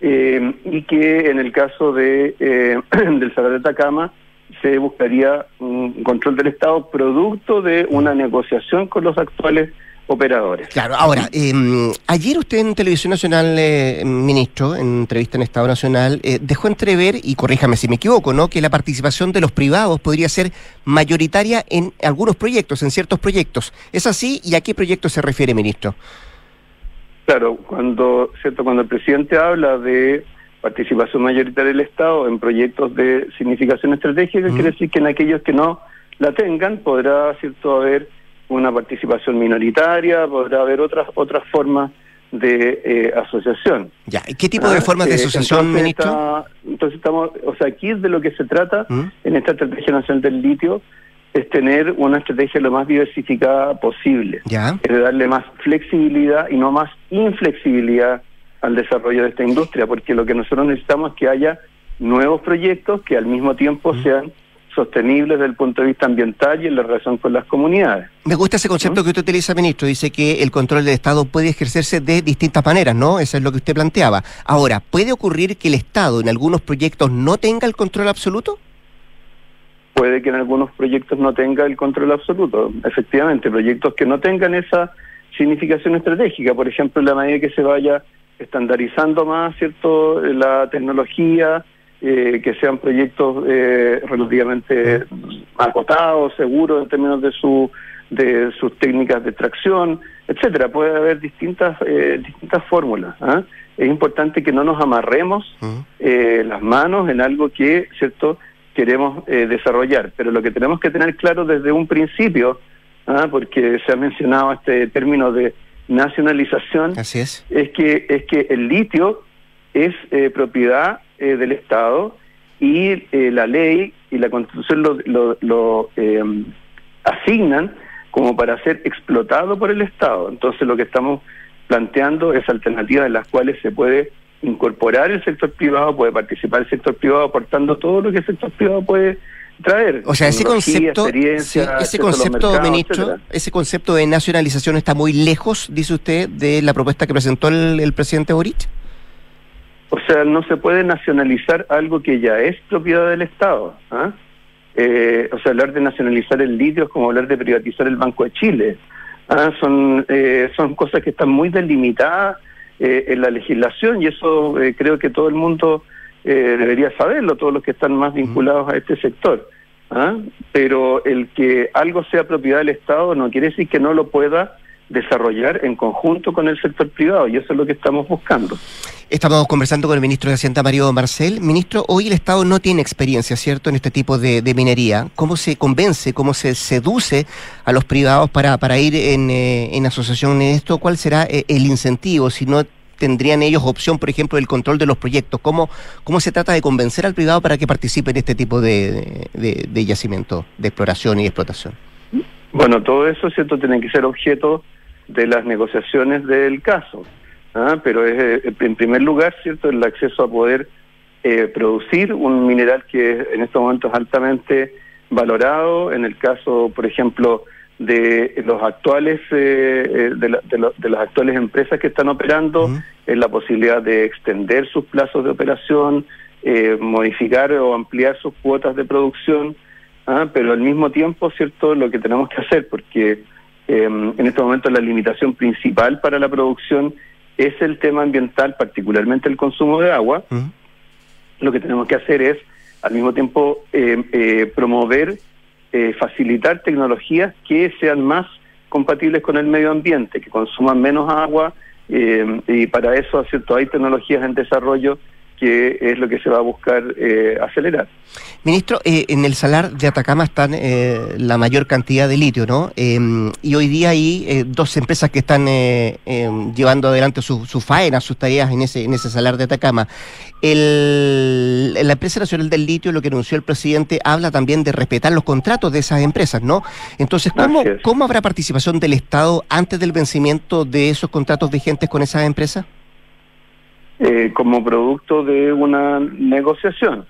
y que en el caso de del Salar de Atacama se buscaría un control del Estado producto de una negociación con los actuales operadores. Claro, ahora, em, ayer usted en Televisión Nacional, eh, ministro, en entrevista en Estado Nacional, eh, dejó entrever, y corríjame si me equivoco, ¿no? que la participación de los privados podría ser mayoritaria en algunos proyectos, en ciertos proyectos. ¿Es así? ¿Y a qué proyecto se refiere, ministro? Claro, cuando, ¿cierto? cuando el presidente habla de participación mayoritaria del Estado en proyectos de significación estratégica, quiere decir que en aquellos que no la tengan podrá, ¿cierto?, haber una participación minoritaria, podrá haber otras otras formas de eh, asociación. Ya, ¿qué tipo de ah, formas de eh, asociación, entonces ministro? entonces estamos, o sea, aquí es de lo que se trata ¿Mm? en esta estrategia nacional del litio, es tener una estrategia lo más diversificada posible. Ya. Es de darle más flexibilidad y no más inflexibilidad al desarrollo de esta industria, porque lo que nosotros necesitamos es que haya nuevos proyectos que al mismo tiempo ¿Mm? sean sostenibles desde el punto de vista ambiental y en la relación con las comunidades. Me gusta ese concepto que usted utiliza, ministro. Dice que el control del Estado puede ejercerse de distintas maneras, ¿no? Eso es lo que usted planteaba. Ahora, ¿puede ocurrir que el Estado en algunos proyectos no tenga el control absoluto? Puede que en algunos proyectos no tenga el control absoluto, efectivamente, proyectos que no tengan esa significación estratégica, por ejemplo, en la medida que se vaya estandarizando más, ¿cierto?, la tecnología, eh, que sean proyectos eh, relativamente acotados, seguros en términos de su de sus técnicas de extracción, etcétera. Puede haber distintas eh, distintas fórmulas. ¿ah? Es importante que no nos amarremos eh, las manos en algo que, cierto, queremos desarrollar. Pero lo que tenemos que tener claro desde un principio, ¿ah? porque se ha mencionado este término de nacionalización, Así es. es que es que el litio es propiedad eh, del Estado y eh, la ley y la Constitución lo, lo, eh, asignan como para ser explotado por el Estado. Entonces lo que estamos planteando es alternativas en las cuales se puede incorporar el sector privado, puede participar el sector privado aportando todo lo que el sector privado puede traer. O sea, ese concepto, ese concepto, ministro, ese concepto de nacionalización está muy lejos, dice usted, de la propuesta que presentó el, el presidente Boric. O sea, no se puede nacionalizar algo que ya es propiedad del Estado. ¿ah? Eh, o sea, hablar de nacionalizar el litio es como hablar de privatizar el Banco de Chile. ¿ah? Son, eh, son cosas que están muy delimitadas eh, en la legislación y eso creo que todo el mundo debería saberlo, todos los que están más vinculados a este sector. ¿ah? Pero el que algo sea propiedad del Estado no quiere decir que no lo pueda desarrollar en conjunto con el sector privado y eso es lo que estamos buscando. Estamos conversando con el ministro de Hacienda, Mario Marcel. Ministro, hoy el Estado no tiene experiencia, ¿cierto?, en este tipo de, minería. ¿Cómo se convence, cómo se seduce a los privados para, para ir en, eh, en asociación en esto? ¿Cuál será eh, el incentivo? Si no tendrían ellos opción, por ejemplo, del control de los proyectos. ¿Cómo, cómo se trata de convencer al privado para que participe en este tipo de, de, de yacimiento, de exploración y explotación? Bueno, todo eso, ¿cierto?, tiene que ser objeto de las negociaciones del caso. ¿ah? pero es eh, en primer lugar, ¿cierto?, el acceso a poder eh, producir un mineral que en estos momentos es altamente valorado, en el caso, por ejemplo, de los actuales eh, de, de, las actuales empresas que están operando, en la posibilidad de extender sus plazos de operación, modificar o ampliar sus cuotas de producción, ¿ah? pero al mismo tiempo, ¿cierto?, lo que tenemos que hacer, porque em, en este momento la limitación principal para la producción es el tema ambiental, particularmente el consumo de agua. Lo que tenemos que hacer es, al mismo tiempo, em, eh, promover, eh, facilitar tecnologías que sean más compatibles con el medio ambiente, que consuman menos agua, em, y para eso, ¿cierto?, hay tecnologías en desarrollo que es lo que se va a buscar eh, acelerar. Ministro, eh, en el salar de Atacama están eh, la mayor cantidad de litio, ¿no? Em, y hoy día hay dos empresas que están em, llevando adelante su, su, faena, sus tareas en ese, en ese salar de Atacama. El, la empresa nacional del litio, lo que anunció el presidente, habla también de respetar los contratos de esas empresas, ¿no? Entonces, ¿cómo, ¿cómo habrá participación del Estado antes del vencimiento de esos contratos vigentes con esas empresas? Eh, como producto de una negociación,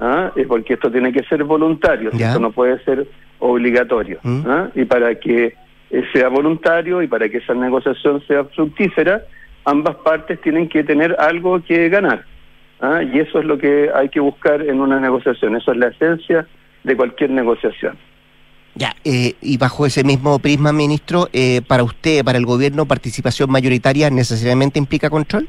¿ah? Eh, porque esto tiene que ser voluntario, esto no puede ser obligatorio. ¿Mm? ¿ah? Y para que eh, sea voluntario y para que esa negociación sea fructífera, ambas partes tienen que tener algo que ganar. ¿ah? Y eso es lo que hay que buscar en una negociación, eso es la esencia de cualquier negociación. Ya, y bajo ese mismo prisma, ministro, para usted, para el gobierno, participación mayoritaria necesariamente implica control?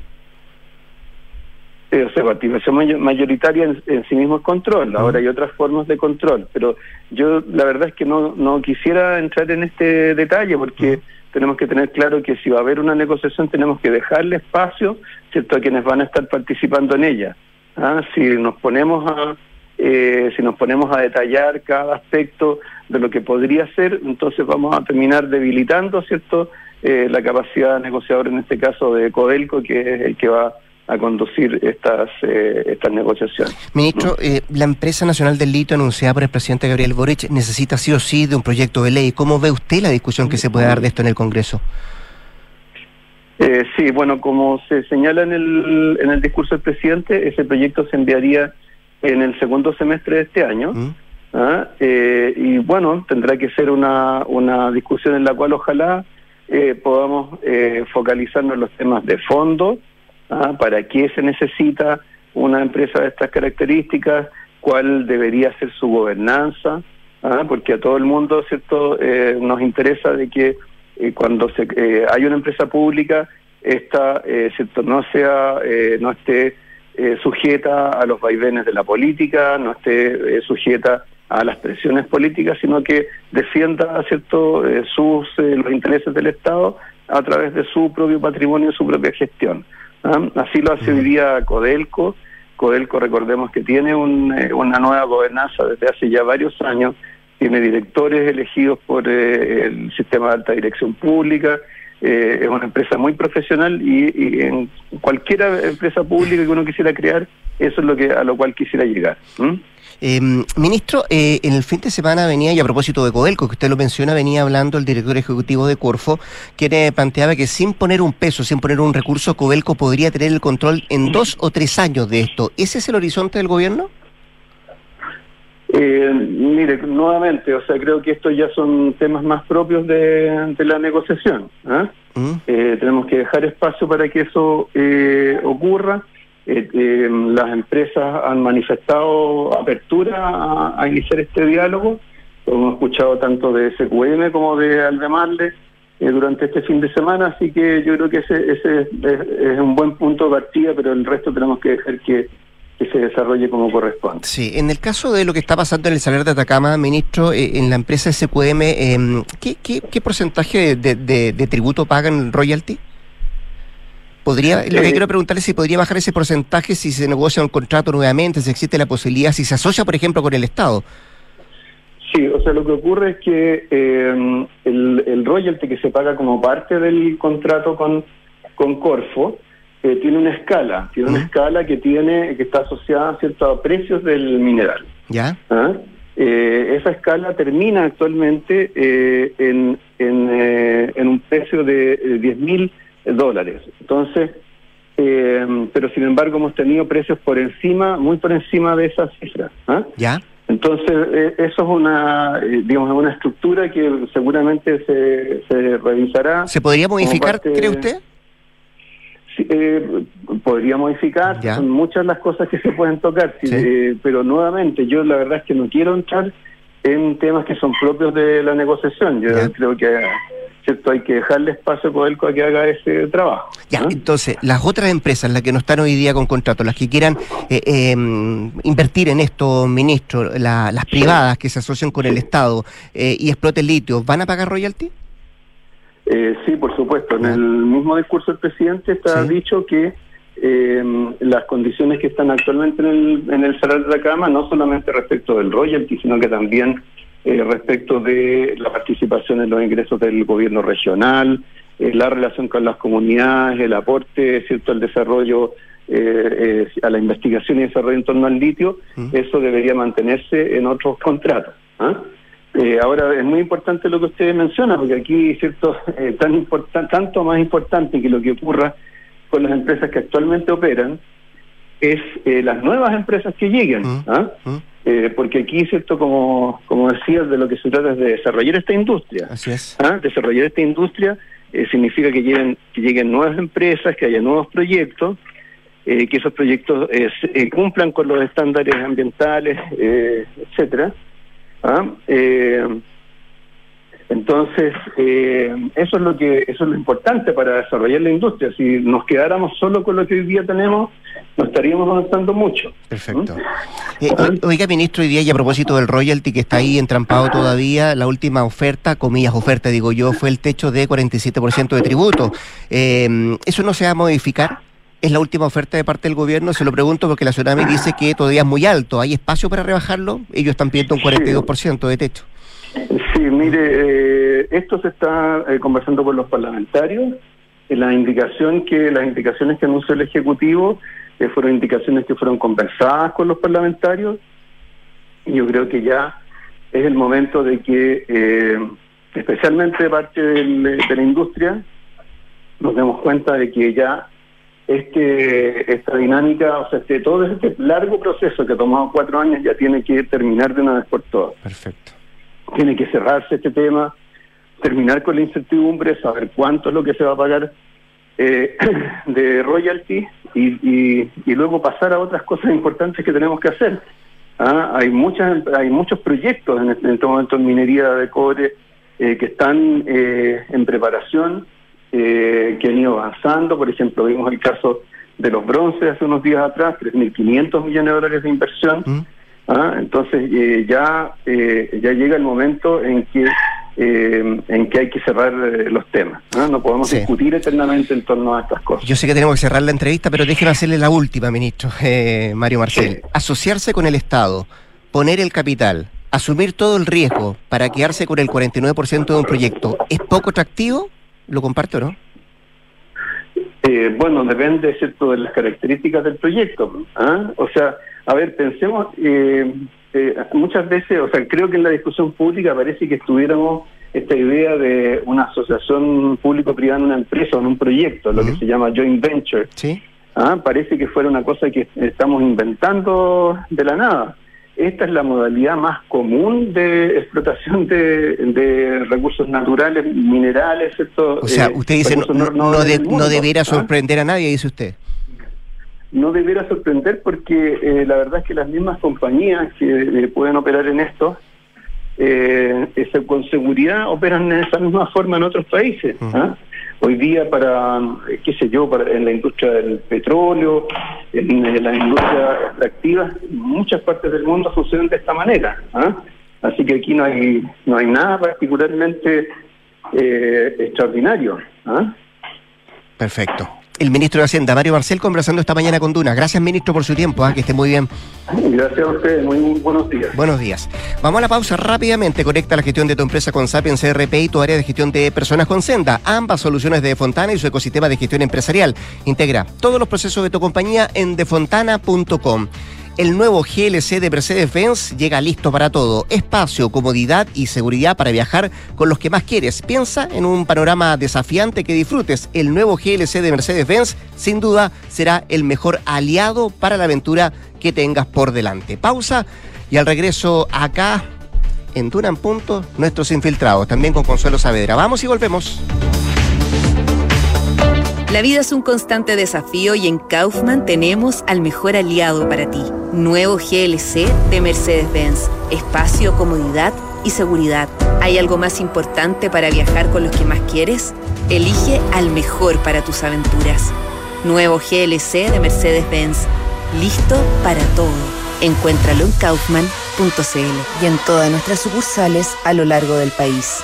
O sea, participación mayoritaria en, sí mismo es control. Ahora hay otras formas de control, pero yo la verdad es que no, no quisiera entrar en este detalle porque tenemos que tener claro que si va a haber una negociación tenemos que dejarle espacio, cierto, a quienes van a estar participando en ella. ¿Ah? Si nos ponemos a eh, si nos ponemos a detallar cada aspecto de lo que podría ser, entonces vamos a terminar debilitando, cierto, eh, la capacidad negociadora en este caso de Codelco, que es el que va a conducir estas eh, estas negociaciones. Ministro, eh, la empresa nacional del litio anunciada por el presidente Gabriel Boric necesita sí o sí de un proyecto de ley. ¿Cómo ve usted la discusión que se puede dar de esto en el Congreso? Eh, sí, bueno, como se señala en el, en el discurso del presidente, ese proyecto se enviaría en el segundo semestre de este año. ¿Mm? ¿ah? y bueno, tendrá que ser una, una discusión en la cual ojalá podamos focalizarnos en los temas de fondo, ¿ah? para qué se necesita una empresa de estas características, cuál debería ser su gobernanza, ¿ah? porque a todo el mundo cierto eh, nos interesa de que eh, cuando se, eh, hay una empresa pública esta cierto no sea no esté sujeta a los vaivenes de la política, no esté sujeta a las presiones políticas, sino que defienda cierto sus los intereses del Estado a través de su propio patrimonio y su propia gestión. ¿Ah? Así lo hace hoy día Codelco. Codelco, recordemos que tiene eh, una nueva gobernanza desde hace ya varios años, tiene directores elegidos por eh, el sistema de alta dirección pública, eh, es una empresa muy profesional y, en cualquier empresa pública que uno quisiera crear, eso es lo que a lo cual quisiera llegar. Em, ministro, eh, en el fin de semana venía, y a propósito de Codelco, que usted lo menciona, venía hablando el director ejecutivo de Corfo, que planteaba que sin poner un peso, sin poner un recurso, Codelco podría tener el control en dos o tres años de esto. ¿Ese es el horizonte del gobierno? Eh, mire, nuevamente, o sea, creo que estos ya son temas más propios de, la negociación. ¿ah? Mm. Eh, tenemos que dejar espacio para que eso eh, ocurra. Eh, eh, las empresas han manifestado apertura a, iniciar este diálogo. hemos escuchado tanto de SQM como de Aldemarle eh, durante este fin de semana, así que yo creo que ese, ese es, un buen punto de partida, pero el resto tenemos que dejar que, se desarrolle como corresponde. Sí, en el caso de lo que está pasando en el Saler de Atacama, ministro, en la empresa SQM, em, ¿qué, qué, porcentaje de, de, de tributo pagan royalty? Podría, lo que quiero preguntarle es si podría bajar ese porcentaje si se negocia un contrato nuevamente, si existe la posibilidad, si se asocia, por ejemplo, con el Estado. Sí, o sea, lo que ocurre es que eh, el, el, royalty que se paga como parte del contrato con, con Corfo eh, tiene una escala, tiene una escala que tiene que está asociada ¿cierto? a precios del mineral. ¿Ya? ¿Ah? Eh, esa escala termina actualmente en, en, en, un precio de 10 mil dólares. Entonces, eh, pero sin embargo hemos tenido precios por encima, muy por encima de esas cifras. ¿ah? ¿Ya? Entonces, eh, eso es una, eh, digamos, una estructura que seguramente se, se revisará. ¿Se podría modificar, cree usted? Sí, podría modificar, son muchas las cosas que se pueden tocar, pero nuevamente yo la verdad es que no quiero entrar en temas que son propios de la negociación. Yo creo que ¿cierto? Hay que dejarle espacio a Codelco a que haga ese trabajo. Ya, entonces, las otras empresas, las que no están hoy día con contrato, las que quieran eh, em, invertir en esto, ministro, las privadas que se asocian con el Estado eh, y exploten litio, ¿van a pagar royalty? Eh, sí, por supuesto. En el mismo discurso del presidente está dicho que em, las condiciones que están actualmente en el, en el salario de la cama, no solamente respecto del royalty, sino que también eh, respecto de la participación en los ingresos del gobierno regional, eh, la relación con las comunidades, el aporte cierto al desarrollo, eh, a la investigación y desarrollo en torno al litio, eso debería mantenerse en otros contratos. ¿ah? ahora es muy importante lo que usted menciona, porque aquí cierto tan tanto más importante que lo que ocurra con las empresas que actualmente operan es las nuevas empresas que lleguen. ¿ah? Eh, porque aquí, cierto, como, como decías, de lo que se trata es de desarrollar esta industria. Así es. ¿Ah? Desarrollar esta industria eh, significa que lleguen, que lleguen nuevas empresas, que haya nuevos proyectos, eh, que esos proyectos cumplan con los estándares ambientales, etcétera. ¿Ah? Entonces, eh, eso es lo que eso es lo importante para desarrollar la industria. Si nos quedáramos solo con lo que hoy día tenemos, no estaríamos avanzando mucho. Perfecto. ¿Mm? Eh, oiga, ministro, hoy día y a propósito del royalty que está ahí entrampado todavía, la última oferta, comillas oferta, digo yo, fue el techo de 47% de tributo. Eh, ¿Eso no se va a modificar? ¿Es la última oferta de parte del gobierno? Se lo pregunto porque la Tsunami dice que todavía es muy alto. ¿Hay espacio para rebajarlo? Ellos están pidiendo un 42% de techo. Mire, eh, esto se está eh, conversando con los parlamentarios. Eh, la indicación que las indicaciones que anunció el ejecutivo fueron indicaciones que fueron conversadas con los parlamentarios. Y yo creo que ya es el momento de que, especialmente de parte de la industria, nos demos cuenta de que ya este esta dinámica, o sea, este, todo este largo proceso que ha tomado cuatro años ya tiene que terminar de una vez por todas. Perfecto tiene que cerrarse este tema, terminar con la incertidumbre, saber cuánto es lo que se va a pagar eh, de royalty y, luego pasar a otras cosas importantes que tenemos que hacer. ¿ah? Hay muchas, hay muchos proyectos en este, momento en minería de cobre eh, que están eh, en preparación, que han ido avanzando. Por ejemplo, vimos el caso de los bronces hace unos días atrás, 3.500 millones de dólares de inversión. ¿Mm? ¿Ah? Entonces eh, ya, eh, ya llega el momento en que eh, en que hay que cerrar los temas. No podemos discutir eternamente en torno a estas cosas. Yo sé que tenemos que cerrar la entrevista, pero déjeme hacerle la última, ministro Mario Marcel. Asociarse con el Estado, poner el capital, asumir todo el riesgo para quedarse con el 49% de un proyecto, ¿es poco atractivo? ¿Lo comparto o no? bueno, depende ¿cierto? de las características del proyecto. ¿ah? O sea, a ver, pensemos, eh, eh, muchas veces, o sea, creo que en la discusión pública parece que estuviéramos esta idea de una asociación público-privada en una empresa o en un proyecto, lo que se llama joint venture. Sí. Ah, parece que fuera una cosa que estamos inventando de la nada. Esta es la modalidad más común de explotación de, recursos naturales, minerales, ¿cierto? O sea, eh, usted dice, no, no, debiera ¿ah? sorprender a nadie, dice usted no debiera sorprender porque eh, la verdad es que las mismas compañías que eh, pueden operar en esto, eh, con seguridad operan de esa misma forma en otros países. ¿ah? Hoy día para, qué sé yo, para, en la industria del petróleo, en, la industria extractiva, muchas partes del mundo funcionan de esta manera. ¿ah? Así que aquí no hay, no hay nada particularmente extraordinario. ¿ah? Perfecto el ministro de Hacienda, Mario Marcel, conversando esta mañana con Duna. Gracias, ministro, por su tiempo. ¿ah? Que esté muy bien. Gracias a ustedes. Muy buenos días. Buenos días. Vamos a la pausa rápidamente. Conecta la gestión de tu empresa con Sapiens CRP y tu área de gestión de personas con Senda. Ambas soluciones de Fontana y su ecosistema de gestión empresarial. Integra todos los procesos de tu compañía en defontana.com. El nuevo GLC de Mercedes-Benz llega listo para todo. Espacio, comodidad y seguridad para viajar con los que más quieres. Piensa en un panorama desafiante que disfrutes. El nuevo GLC de Mercedes-Benz sin duda será el mejor aliado para la aventura que tengas por delante. Pausa y al regreso acá en Dunan Punto, nuestros infiltrados, también con Consuelo Saavedra. Vamos y volvemos. La vida es un constante desafío y en Kaufman tenemos al mejor aliado para ti. Nuevo GLC de Mercedes-Benz. Espacio, comodidad y seguridad. ¿Hay algo más importante para viajar con los que más quieres? Elige al mejor para tus aventuras. Nuevo GLC de Mercedes-Benz. Listo para todo. Encuéntralo en kaufman.cl y en todas nuestras sucursales a lo largo del país.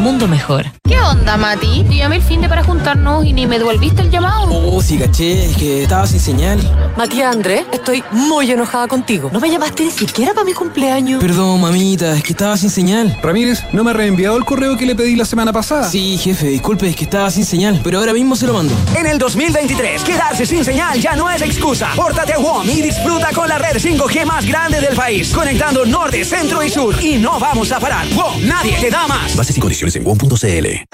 mundo mejor. ¿Qué onda, Mati? Te llamé el fin de para juntarnos y ni me devolviste el llamado. Oh, sí, caché, es que estaba sin señal. Matías Andrés, estoy muy enojada contigo. No me llamaste ni siquiera para mi cumpleaños. Perdón, mamita, es que estaba sin señal. Ramírez, ¿no me ha reenviado el correo que le pedí la semana pasada? Sí, jefe, disculpe, es que estaba sin señal, pero ahora mismo se lo mando. En el 2023, quedarse sin señal ya no es excusa. Pórtate a WOM y disfruta con la red 5G más grande del país, conectando norte, centro y sur. Y no vamos a parar. WOM, nadie te da más. Bases y condiciones en WOM.cl.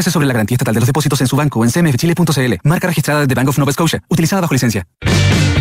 Infórmese sobre la garantía estatal de los depósitos en su banco en cmfchile.cl. Marca registrada de Bank of Nova Scotia, utilizada bajo licencia.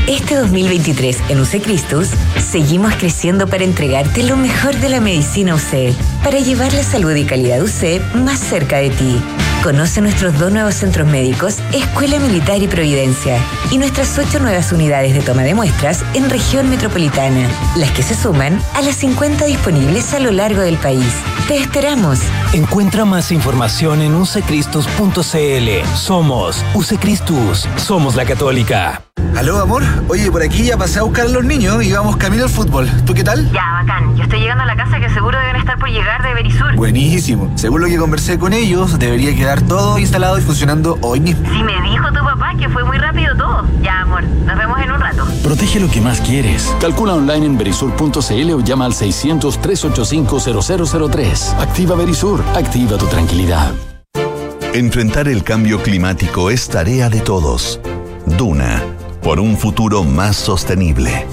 Este 2023 en UC Cristus seguimos creciendo para entregarte lo mejor de la medicina UC, para llevar la salud y calidad UC más cerca de ti. Conoce nuestros dos nuevos centros médicos, Escuela Militar y Providencia, y nuestras ocho nuevas unidades de toma de muestras en región metropolitana, las que se suman a las 50 disponibles a lo largo del país. Te esperamos. Encuentra más información en ucecristus.cl. Somos Ucecristus, somos la católica. Aló, amor. Oye, por aquí ya pasé a buscar a los niños y vamos camino al fútbol. ¿Tú qué tal? Ya, bacán. Yo estoy llegando a la casa que seguro deben estar por llegar de Berisur. Buenísimo. Según lo que conversé con ellos, debería quedar todo instalado y funcionando hoy mismo. Sí, me dijo tu papá que fue muy rápido todo. Ya, amor. Nos vemos en un rato. Protege lo que más quieres. Calcula online en berisur.cl o llama al 600-385-0003. Activa Berisur. Activa tu tranquilidad. Enfrentar el cambio climático es tarea de todos. Duna, por un futuro más sostenible.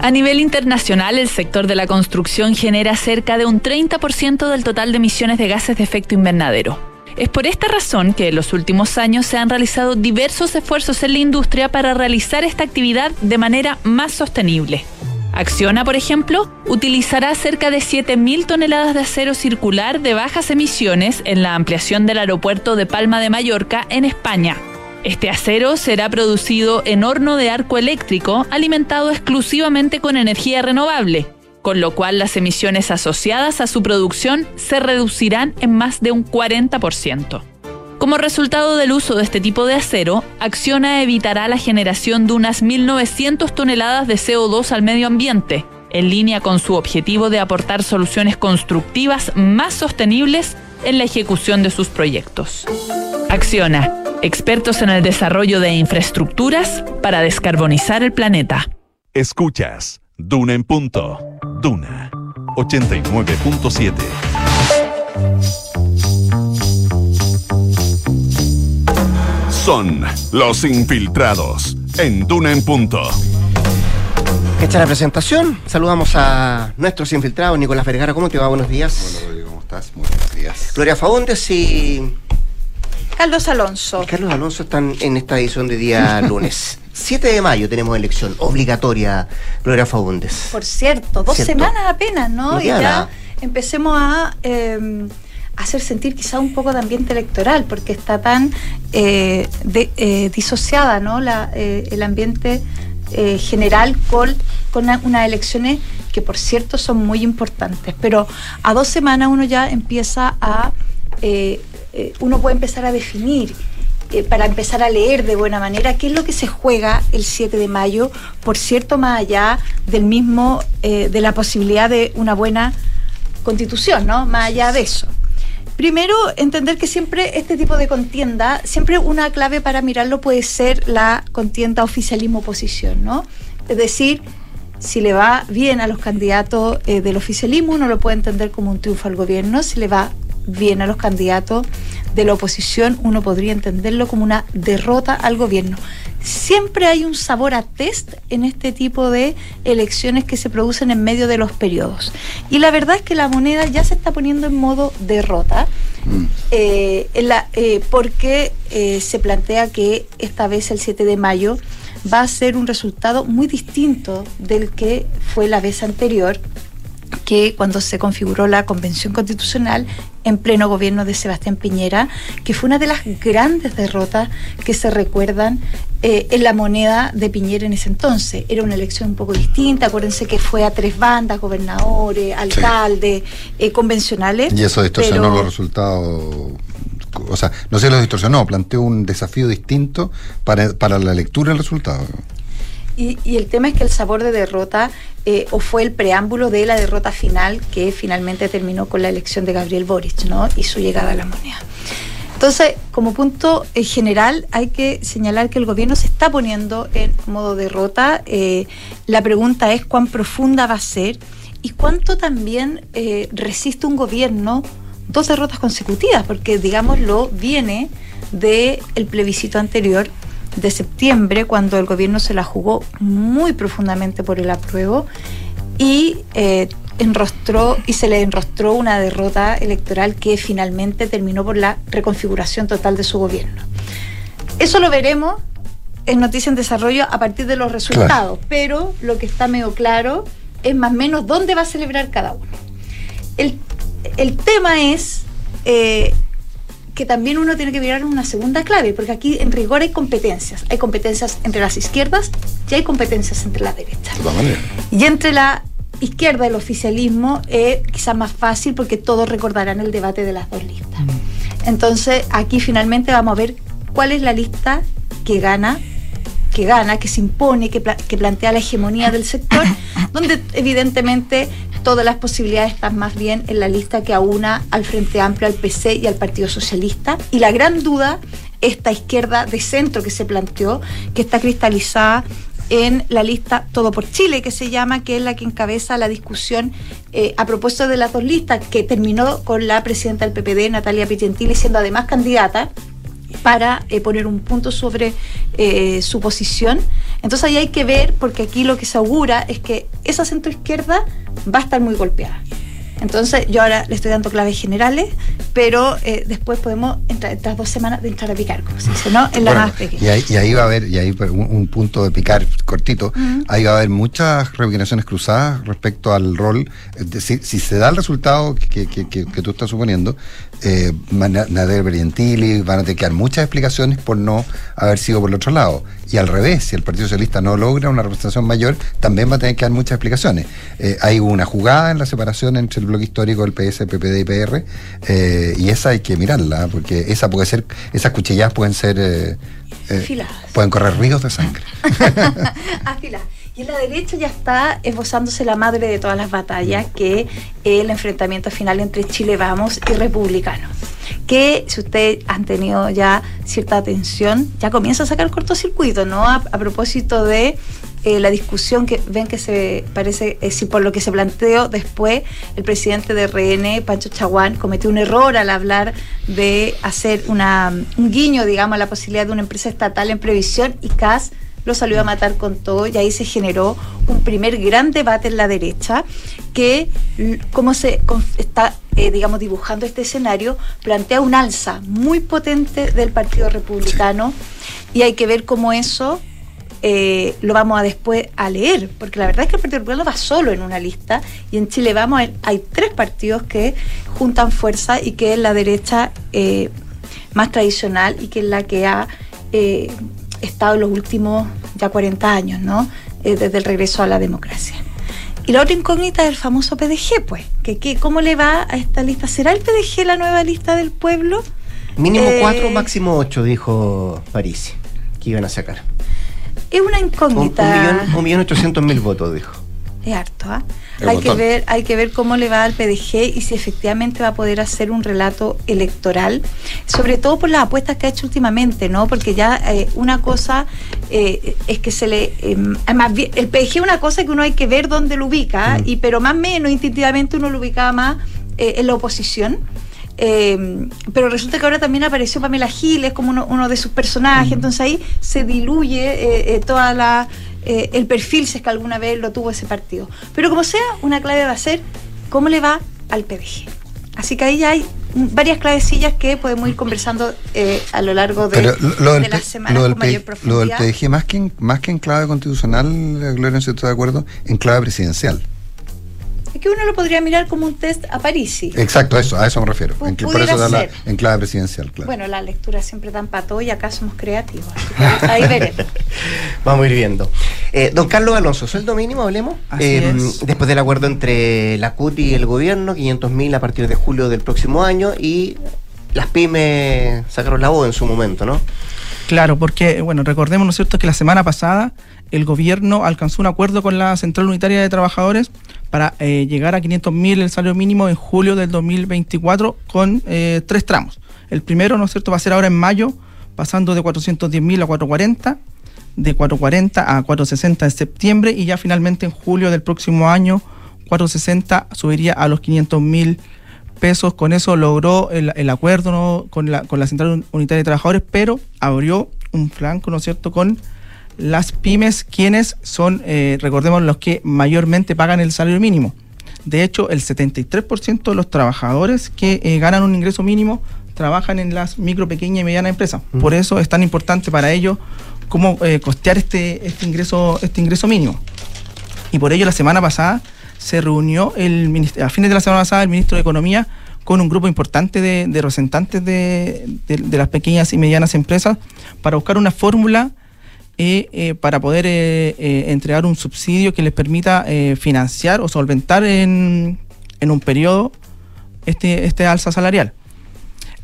A nivel internacional, el sector de la construcción genera cerca de un 30% del total de emisiones de gases de efecto invernadero. Es por esta razón que en los últimos años se han realizado diversos esfuerzos en la industria para realizar esta actividad de manera más sostenible. Acciona, por ejemplo, utilizará cerca de 7.000 toneladas de acero circular de bajas emisiones en la ampliación del aeropuerto de Palma de Mallorca, en España. Este acero será producido en horno de arco eléctrico alimentado exclusivamente con energía renovable, con lo cual las emisiones asociadas a su producción se reducirán en más de un 40%. Como resultado del uso de este tipo de acero, Acciona evitará la generación de unas 1.900 toneladas de CO2 al medio ambiente, en línea con su objetivo de aportar soluciones constructivas más sostenibles en la ejecución de sus proyectos. Acciona, expertos en el desarrollo de infraestructuras para descarbonizar el planeta. Escuchas Duna en punto. Duna 89.7. Son los infiltrados en Duna en punto. Hecha la presentación, saludamos a nuestros infiltrados. Nicolás Vergara, ¿cómo te va? Buenos días. Hola, ¿cómo estás? Muy buenos días. Gloria Faúndes y Carlos Alonso. Carlos Alonso están en esta edición de día lunes. 7 de mayo tenemos elección obligatoria, Gloria Faúndes. Por cierto, dos Cierto. semanas apenas, ¿no? No y ya nada. empecemos a eh, hacer sentir quizá un poco de ambiente electoral, porque está tan eh, de- eh, disociada, ¿no? La, eh, el ambiente eh, general con, con una- unas elecciones que, por cierto, son muy importantes. Pero a dos semanas uno ya empieza a. eh, eh, uno puede empezar a definir eh, para empezar a leer de buena manera qué es lo que se juega el 7 de mayo, por cierto, más allá del mismo, eh, de la posibilidad de una buena constitución, ¿no? Más allá de eso. Primero, entender que siempre este tipo de contienda, siempre una clave para mirarlo puede ser la contienda oficialismo-oposición, ¿no? Es decir, si le va bien a los candidatos eh, del oficialismo, uno lo puede entender como un triunfo al gobierno. Si le va bien a los candidatos de la oposición, uno podría entenderlo como una derrota al gobierno. Siempre hay un sabor a test en este tipo de elecciones que se producen en medio de los periodos. Y la verdad es que la moneda ya se está poniendo en modo derrota, eh, en la- eh, porque eh, se plantea que esta vez el 7 de mayo va a ser un resultado muy distinto del que fue la vez anterior, que cuando se configuró la Convención Constitucional en pleno gobierno de Sebastián Piñera, que fue una de las grandes derrotas que se recuerdan eh, en la moneda de Piñera en ese entonces. Era una elección un poco distinta, acuérdense que fue a tres bandas, gobernadores, alcaldes, eh, convencionales. Y eso distorsionó pero- los resultados. O sea, no se los distorsionó, planteó un desafío distinto para, para la lectura del resultado. Y, y el tema es que el sabor de derrota eh, o fue el preámbulo de la derrota final que finalmente terminó con la elección de Gabriel Boric ¿no? y su llegada a la moneda. Entonces, como punto general, hay que señalar que el gobierno se está poniendo en modo derrota. Eh, la pregunta es cuán profunda va a ser y cuánto también eh, resiste un gobierno dos derrotas consecutivas, porque digámoslo, viene del el plebiscito anterior de septiembre, cuando el gobierno se la jugó muy profundamente por el apruebo y eh, enrostró y se le enrostró una derrota electoral que finalmente terminó por la reconfiguración total de su gobierno. Eso lo veremos en Noticia en Desarrollo a partir de los resultados, pero lo que está medio claro es más o menos dónde va a celebrar cada uno. El, el tema es eh, que también uno tiene que mirar una segunda clave, porque aquí en rigor hay competencias. Hay competencias entre las izquierdas y hay competencias entre la derecha. De todas maneras. Y entre la izquierda y el oficialismo es quizás más fácil porque todos recordarán el debate de las dos listas. Entonces aquí finalmente vamos a ver cuál es la lista que gana que gana, que se impone, que, pla- que plantea la hegemonía del sector, donde evidentemente todas las posibilidades están más bien en la lista que aúna al Frente Amplio, al PC y al Partido Socialista. Y la gran duda, esta izquierda de centro que se planteó, que está cristalizada en la lista Todo por Chile, que se llama, que es la que encabeza la discusión eh, a propósito de las dos listas, que terminó con la presidenta del PPD, Natalia Pichentili, siendo además candidata para eh, poner un punto sobre eh, su posición. Entonces ahí hay que ver, porque aquí lo que se augura es que esa centroizquierda va a estar muy golpeada. Entonces yo ahora le estoy dando claves generales, pero eh, después podemos, entrar, estas dos semanas, de entrar a picar, como se dice, ¿no? En la Bueno, más pequeña. y, ahí, y ahí va a haber, y ahí un, un punto de picar cortito, ahí va a haber muchas reivindicaciones cruzadas respecto al rol, es decir, si se da el resultado que, que- que- que tú estás suponiendo, eh, Nader Berientili, van a tener que dar muchas explicaciones por no haber sido por el otro lado. Y al revés, si el Partido Socialista no logra una representación mayor, también va a tener que dar muchas explicaciones. Eh, hay una jugada en la separación entre el bloque histórico del PS, PPD y PR, eh, y esa hay que mirarla, porque esa puede ser, esas cuchilladas pueden ser eh, eh, Afiladas. pueden correr ríos de sangre. Afila. Y en la derecha ya está esbozándose la madre de todas las batallas, que es el enfrentamiento final entre Chile Vamos y Republicano. Que si ustedes han tenido ya cierta atención, ya comienza a sacar cortocircuito, ¿no? A, a propósito de eh, la discusión que ven que se parece, eh, si por lo que se planteó después, el presidente de RN, Pancho Chaguán, cometió un error al hablar de hacer una, un guiño, digamos, a la posibilidad de una empresa estatal en previsión y CAS lo salió a matar con todo y ahí se generó un primer gran debate en la derecha que cómo se está eh, digamos dibujando este escenario plantea un alza muy potente del Partido Republicano y hay que ver cómo eso eh, lo vamos a después a leer, porque la verdad es que el Partido Republicano va solo en una lista y en Chile vamos, hay, hay tres partidos que juntan fuerza y que es la derecha eh, más tradicional y que es la que ha eh, estado en los últimos ya 40 años, ¿no? Eh, desde el regreso a la democracia. Y la otra incógnita es el famoso PDG, pues. Que, que, ¿Cómo le va a esta lista? ¿Será el PDG la nueva lista del pueblo? Mínimo Eh, 4, máximo 8, dijo París, que iban a sacar. Es una Un, un incógnita. millón, un millón ochocientos mil votos, dijo. Es harto, ¿ah? Hay que, ver, hay que ver cómo le va al PDG y si efectivamente va a poder hacer un relato electoral, sobre todo por las apuestas que ha hecho últimamente, ¿no? Porque ya eh, una cosa eh, es que se le... eh, además, bien, el PDG es una cosa que uno hay que ver dónde lo ubica, y pero más o menos instintivamente uno lo ubicaba más eh, en la oposición. Eh, pero resulta que ahora también apareció Pamela Giles como uno, uno de sus personajes, entonces ahí se diluye eh, eh, toda la eh, el perfil si es que alguna vez lo tuvo ese partido. Pero como sea, una clave va a ser cómo le va al PDG. Así que ahí ya hay varias clavecillas que podemos ir conversando eh, a lo largo de, lo, lo de del, las semanas con mayor P- lo del profundidad. PDG, más que, en, más que en clave constitucional, eh, Gloria, no sé si estoy de acuerdo, en clave presidencial. Es que uno lo podría mirar como un test a Parisi. Exacto, a eso, a eso me refiero. En que- por eso da la, ser. en clave presidencial, claro. Bueno, la lectura siempre tan pato y acá somos creativos. así que ahí veremos. Vamos a ir viendo. Eh, don Carlos Alonso, sueldo mínimo, hablemos. Así Eh, es. Después del acuerdo entre la CUT y el gobierno, 500 mil a partir de julio del próximo año y las pymes sacaron la voz en su momento, ¿no? Claro, porque, bueno, recordemos, ¿no es cierto?, que la semana pasada el gobierno alcanzó un acuerdo con la Central Unitaria de Trabajadores para eh, llegar a 500 mil el salario mínimo en julio del 2024 con eh, tres tramos. El primero, ¿no es cierto?, va a ser ahora en mayo, pasando de 410 mil a 440, de 440 a 460 en septiembre y ya finalmente en julio del próximo año 460 subiría a los 500 mil pesos. Con eso logró el, acuerdo con, la, con la Central Unitaria de Trabajadores, pero abrió un flanco, ¿no es cierto?, con las pymes, quienes son, eh, recordemos, los que mayormente pagan el salario mínimo. De hecho, el 73% de los trabajadores que eh, ganan un ingreso mínimo trabajan en las micro, pequeñas y medianas empresas. Por eso es tan importante para ellos cómo eh, costear este, este, ingreso, este ingreso mínimo. Y por ello la semana pasada se reunió el a fines de la semana pasada el ministro de Economía con un grupo importante de, de representantes de, de- de las pequeñas y medianas empresas para buscar una fórmula eh, para poder eh, eh, entregar un subsidio que les permita eh, financiar o solventar en, en un periodo este, este alza salarial.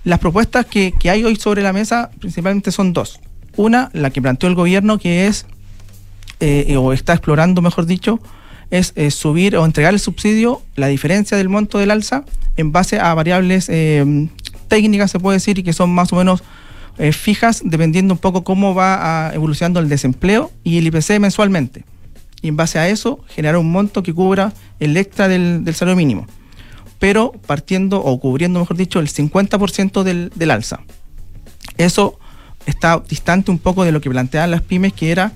Las propuestas que, que hay hoy sobre la mesa principalmente son dos. Una, la que planteó el gobierno, que es, o está explorando, mejor dicho, es subir o entregar el subsidio, la diferencia del monto del alza, en base a variables eh, técnicas, se puede decir, y que son más o menos eh, fijas, dependiendo un poco cómo va ah, evolucionando el desempleo y el IPC mensualmente. Y en base a eso, generar un monto que cubra el extra del, salario mínimo pero partiendo o cubriendo, mejor dicho, el 50% del, del alza. Eso está distante un poco de lo que planteaban las pymes, que era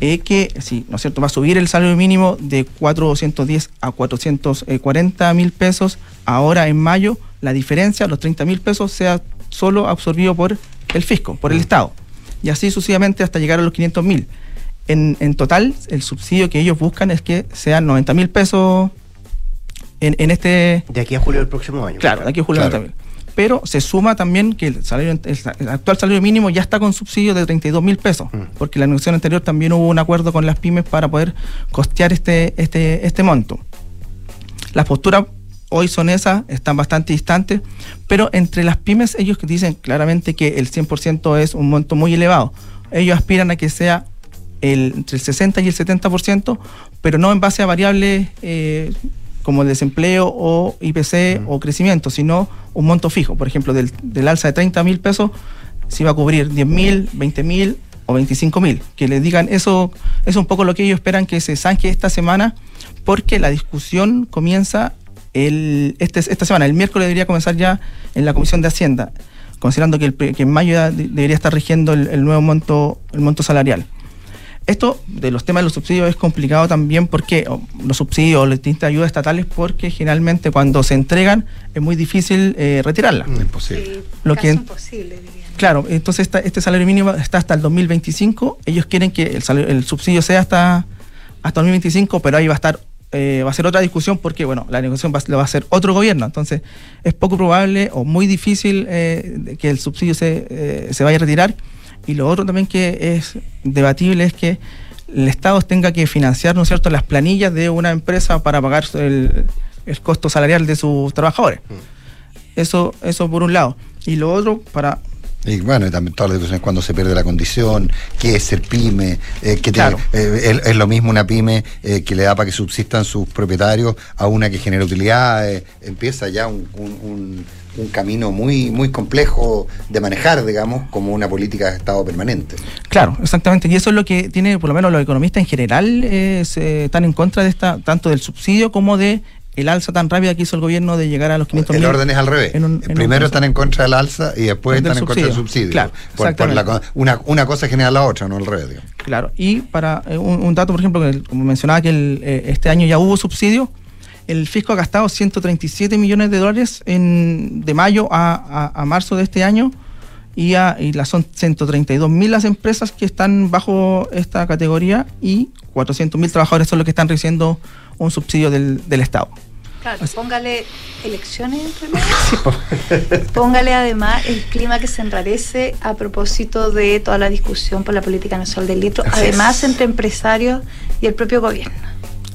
eh, que, sí, ¿no es cierto?, va a subir el salario mínimo de 410 a 440 mil pesos. Ahora en mayo, la diferencia, los 30 mil pesos, sea solo absorbido por el fisco, por el Estado. Y así sucesivamente hasta llegar a los 500 mil. En, en total, el subsidio que ellos buscan es que sean 90 mil pesos en, en este... De aquí a julio del próximo año. Claro, de aquí a julio Claro. también. Pero se suma también que el, salario, el, actual salario mínimo ya está con subsidio de 32 mil pesos, porque en la negociación anterior también hubo un acuerdo con las pymes para poder costear este, este, este monto. Las posturas hoy son esas, están bastante distantes, pero entre las pymes ellos que dicen claramente que el 100% es un monto muy elevado. Ellos aspiran a que sea el, entre el 60 y el 70%, pero no en base a variables eh, como el desempleo o IPC o crecimiento, sino un monto fijo. Por ejemplo, del, del alza de 30 mil pesos, si va a cubrir 10 mil, 20 mil o 25 mil. Que les digan eso, es un poco lo que ellos esperan que se zanje esta semana, porque la discusión comienza el, este, esta semana. El miércoles debería comenzar ya en la Comisión de Hacienda, considerando que, el, que en mayo ya de- debería estar rigiendo el, el nuevo monto, el monto salarial. Esto de los temas de los subsidios es complicado también porque o, los subsidios o las distintas ayudas estatales porque generalmente cuando se entregan es muy difícil eh, retirarlas. Imposible. Lo que, imposible, diría. claro, entonces esta- este salario mínimo está hasta el 2025. Ellos quieren que el, salario- el subsidio sea hasta hasta 2025, pero ahí va a estar eh, va a ser otra discusión porque bueno la negociación va, lo va a hacer otro gobierno. Entonces es poco probable o muy difícil eh, que el subsidio se, eh, se vaya a retirar. Y lo otro también que es debatible es que el Estado tenga que financiar, ¿no es cierto?, las planillas de una empresa para pagar el, el costo salarial de sus trabajadores. Eso, eso por un lado. Y lo otro, para y bueno, y también todas las discusiones cuando se pierde la condición, qué es ser pyme, eh, que Claro. eh, es, es lo mismo una pyme eh, que le da para que subsistan sus propietarios a una que genera utilidades. empieza ya un, un- un- un camino muy, muy complejo de manejar, digamos, como una política de Estado permanente. Claro, exactamente. Y eso es lo que tiene, por lo menos los economistas en general, se- están en contra de esta, tanto del subsidio como de el alza tan rápida que hizo el gobierno de llegar a los 500 El mil. orden es al revés. en un- en un Primero están en contra del alza y después están en contra del subsidio. Claro, Por- por la exactamente. co- una, una cosa genera la otra, no al revés. digamos. Claro, y para eh, un, un dato, por ejemplo, que el- como mencionaba que el, eh, este año ya hubo subsidio, el fisco ha gastado 137 millones de dólares en, de mayo a, a- a marzo de este año y, a- y las son 132 mil las empresas que están bajo esta categoría y 400 mil trabajadores son los que están recibiendo un subsidio del, del Estado. Claro, póngale elecciones entre medio. Póngale además el clima que se enrarece a propósito de toda la discusión por la política nacional del litro, Así además entre empresarios y el propio gobierno.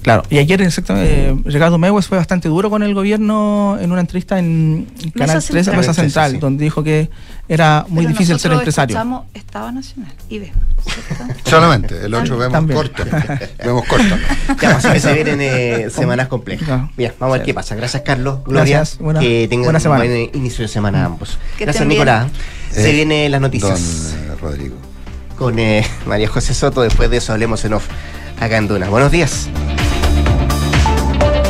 Claro, y ayer exactamente, eh, Ricardo Mewes fue bastante duro con el gobierno en una entrevista en Canal 13, Central. Mesa Sí, Central, sí, sí. donde dijo que era muy Pero difícil ser nosotros empresario. Estado Nacional y vemos. Solamente, el otro vemos También. corto. vemos corto. Ya, pues, así que se vienen eh, semanas complejas. Bien, vamos a ver qué pasa. Gracias, Carlos. Gloria. Gracias. Buena- que tengan buena un semana. buen inicio de semana ambos. Que Gracias. Nicolás. Se Eh, vienen las noticias Don eh, Rodrigo. con eh, María José Soto. Después de eso hablemos en off acá en Duna. Buenos días.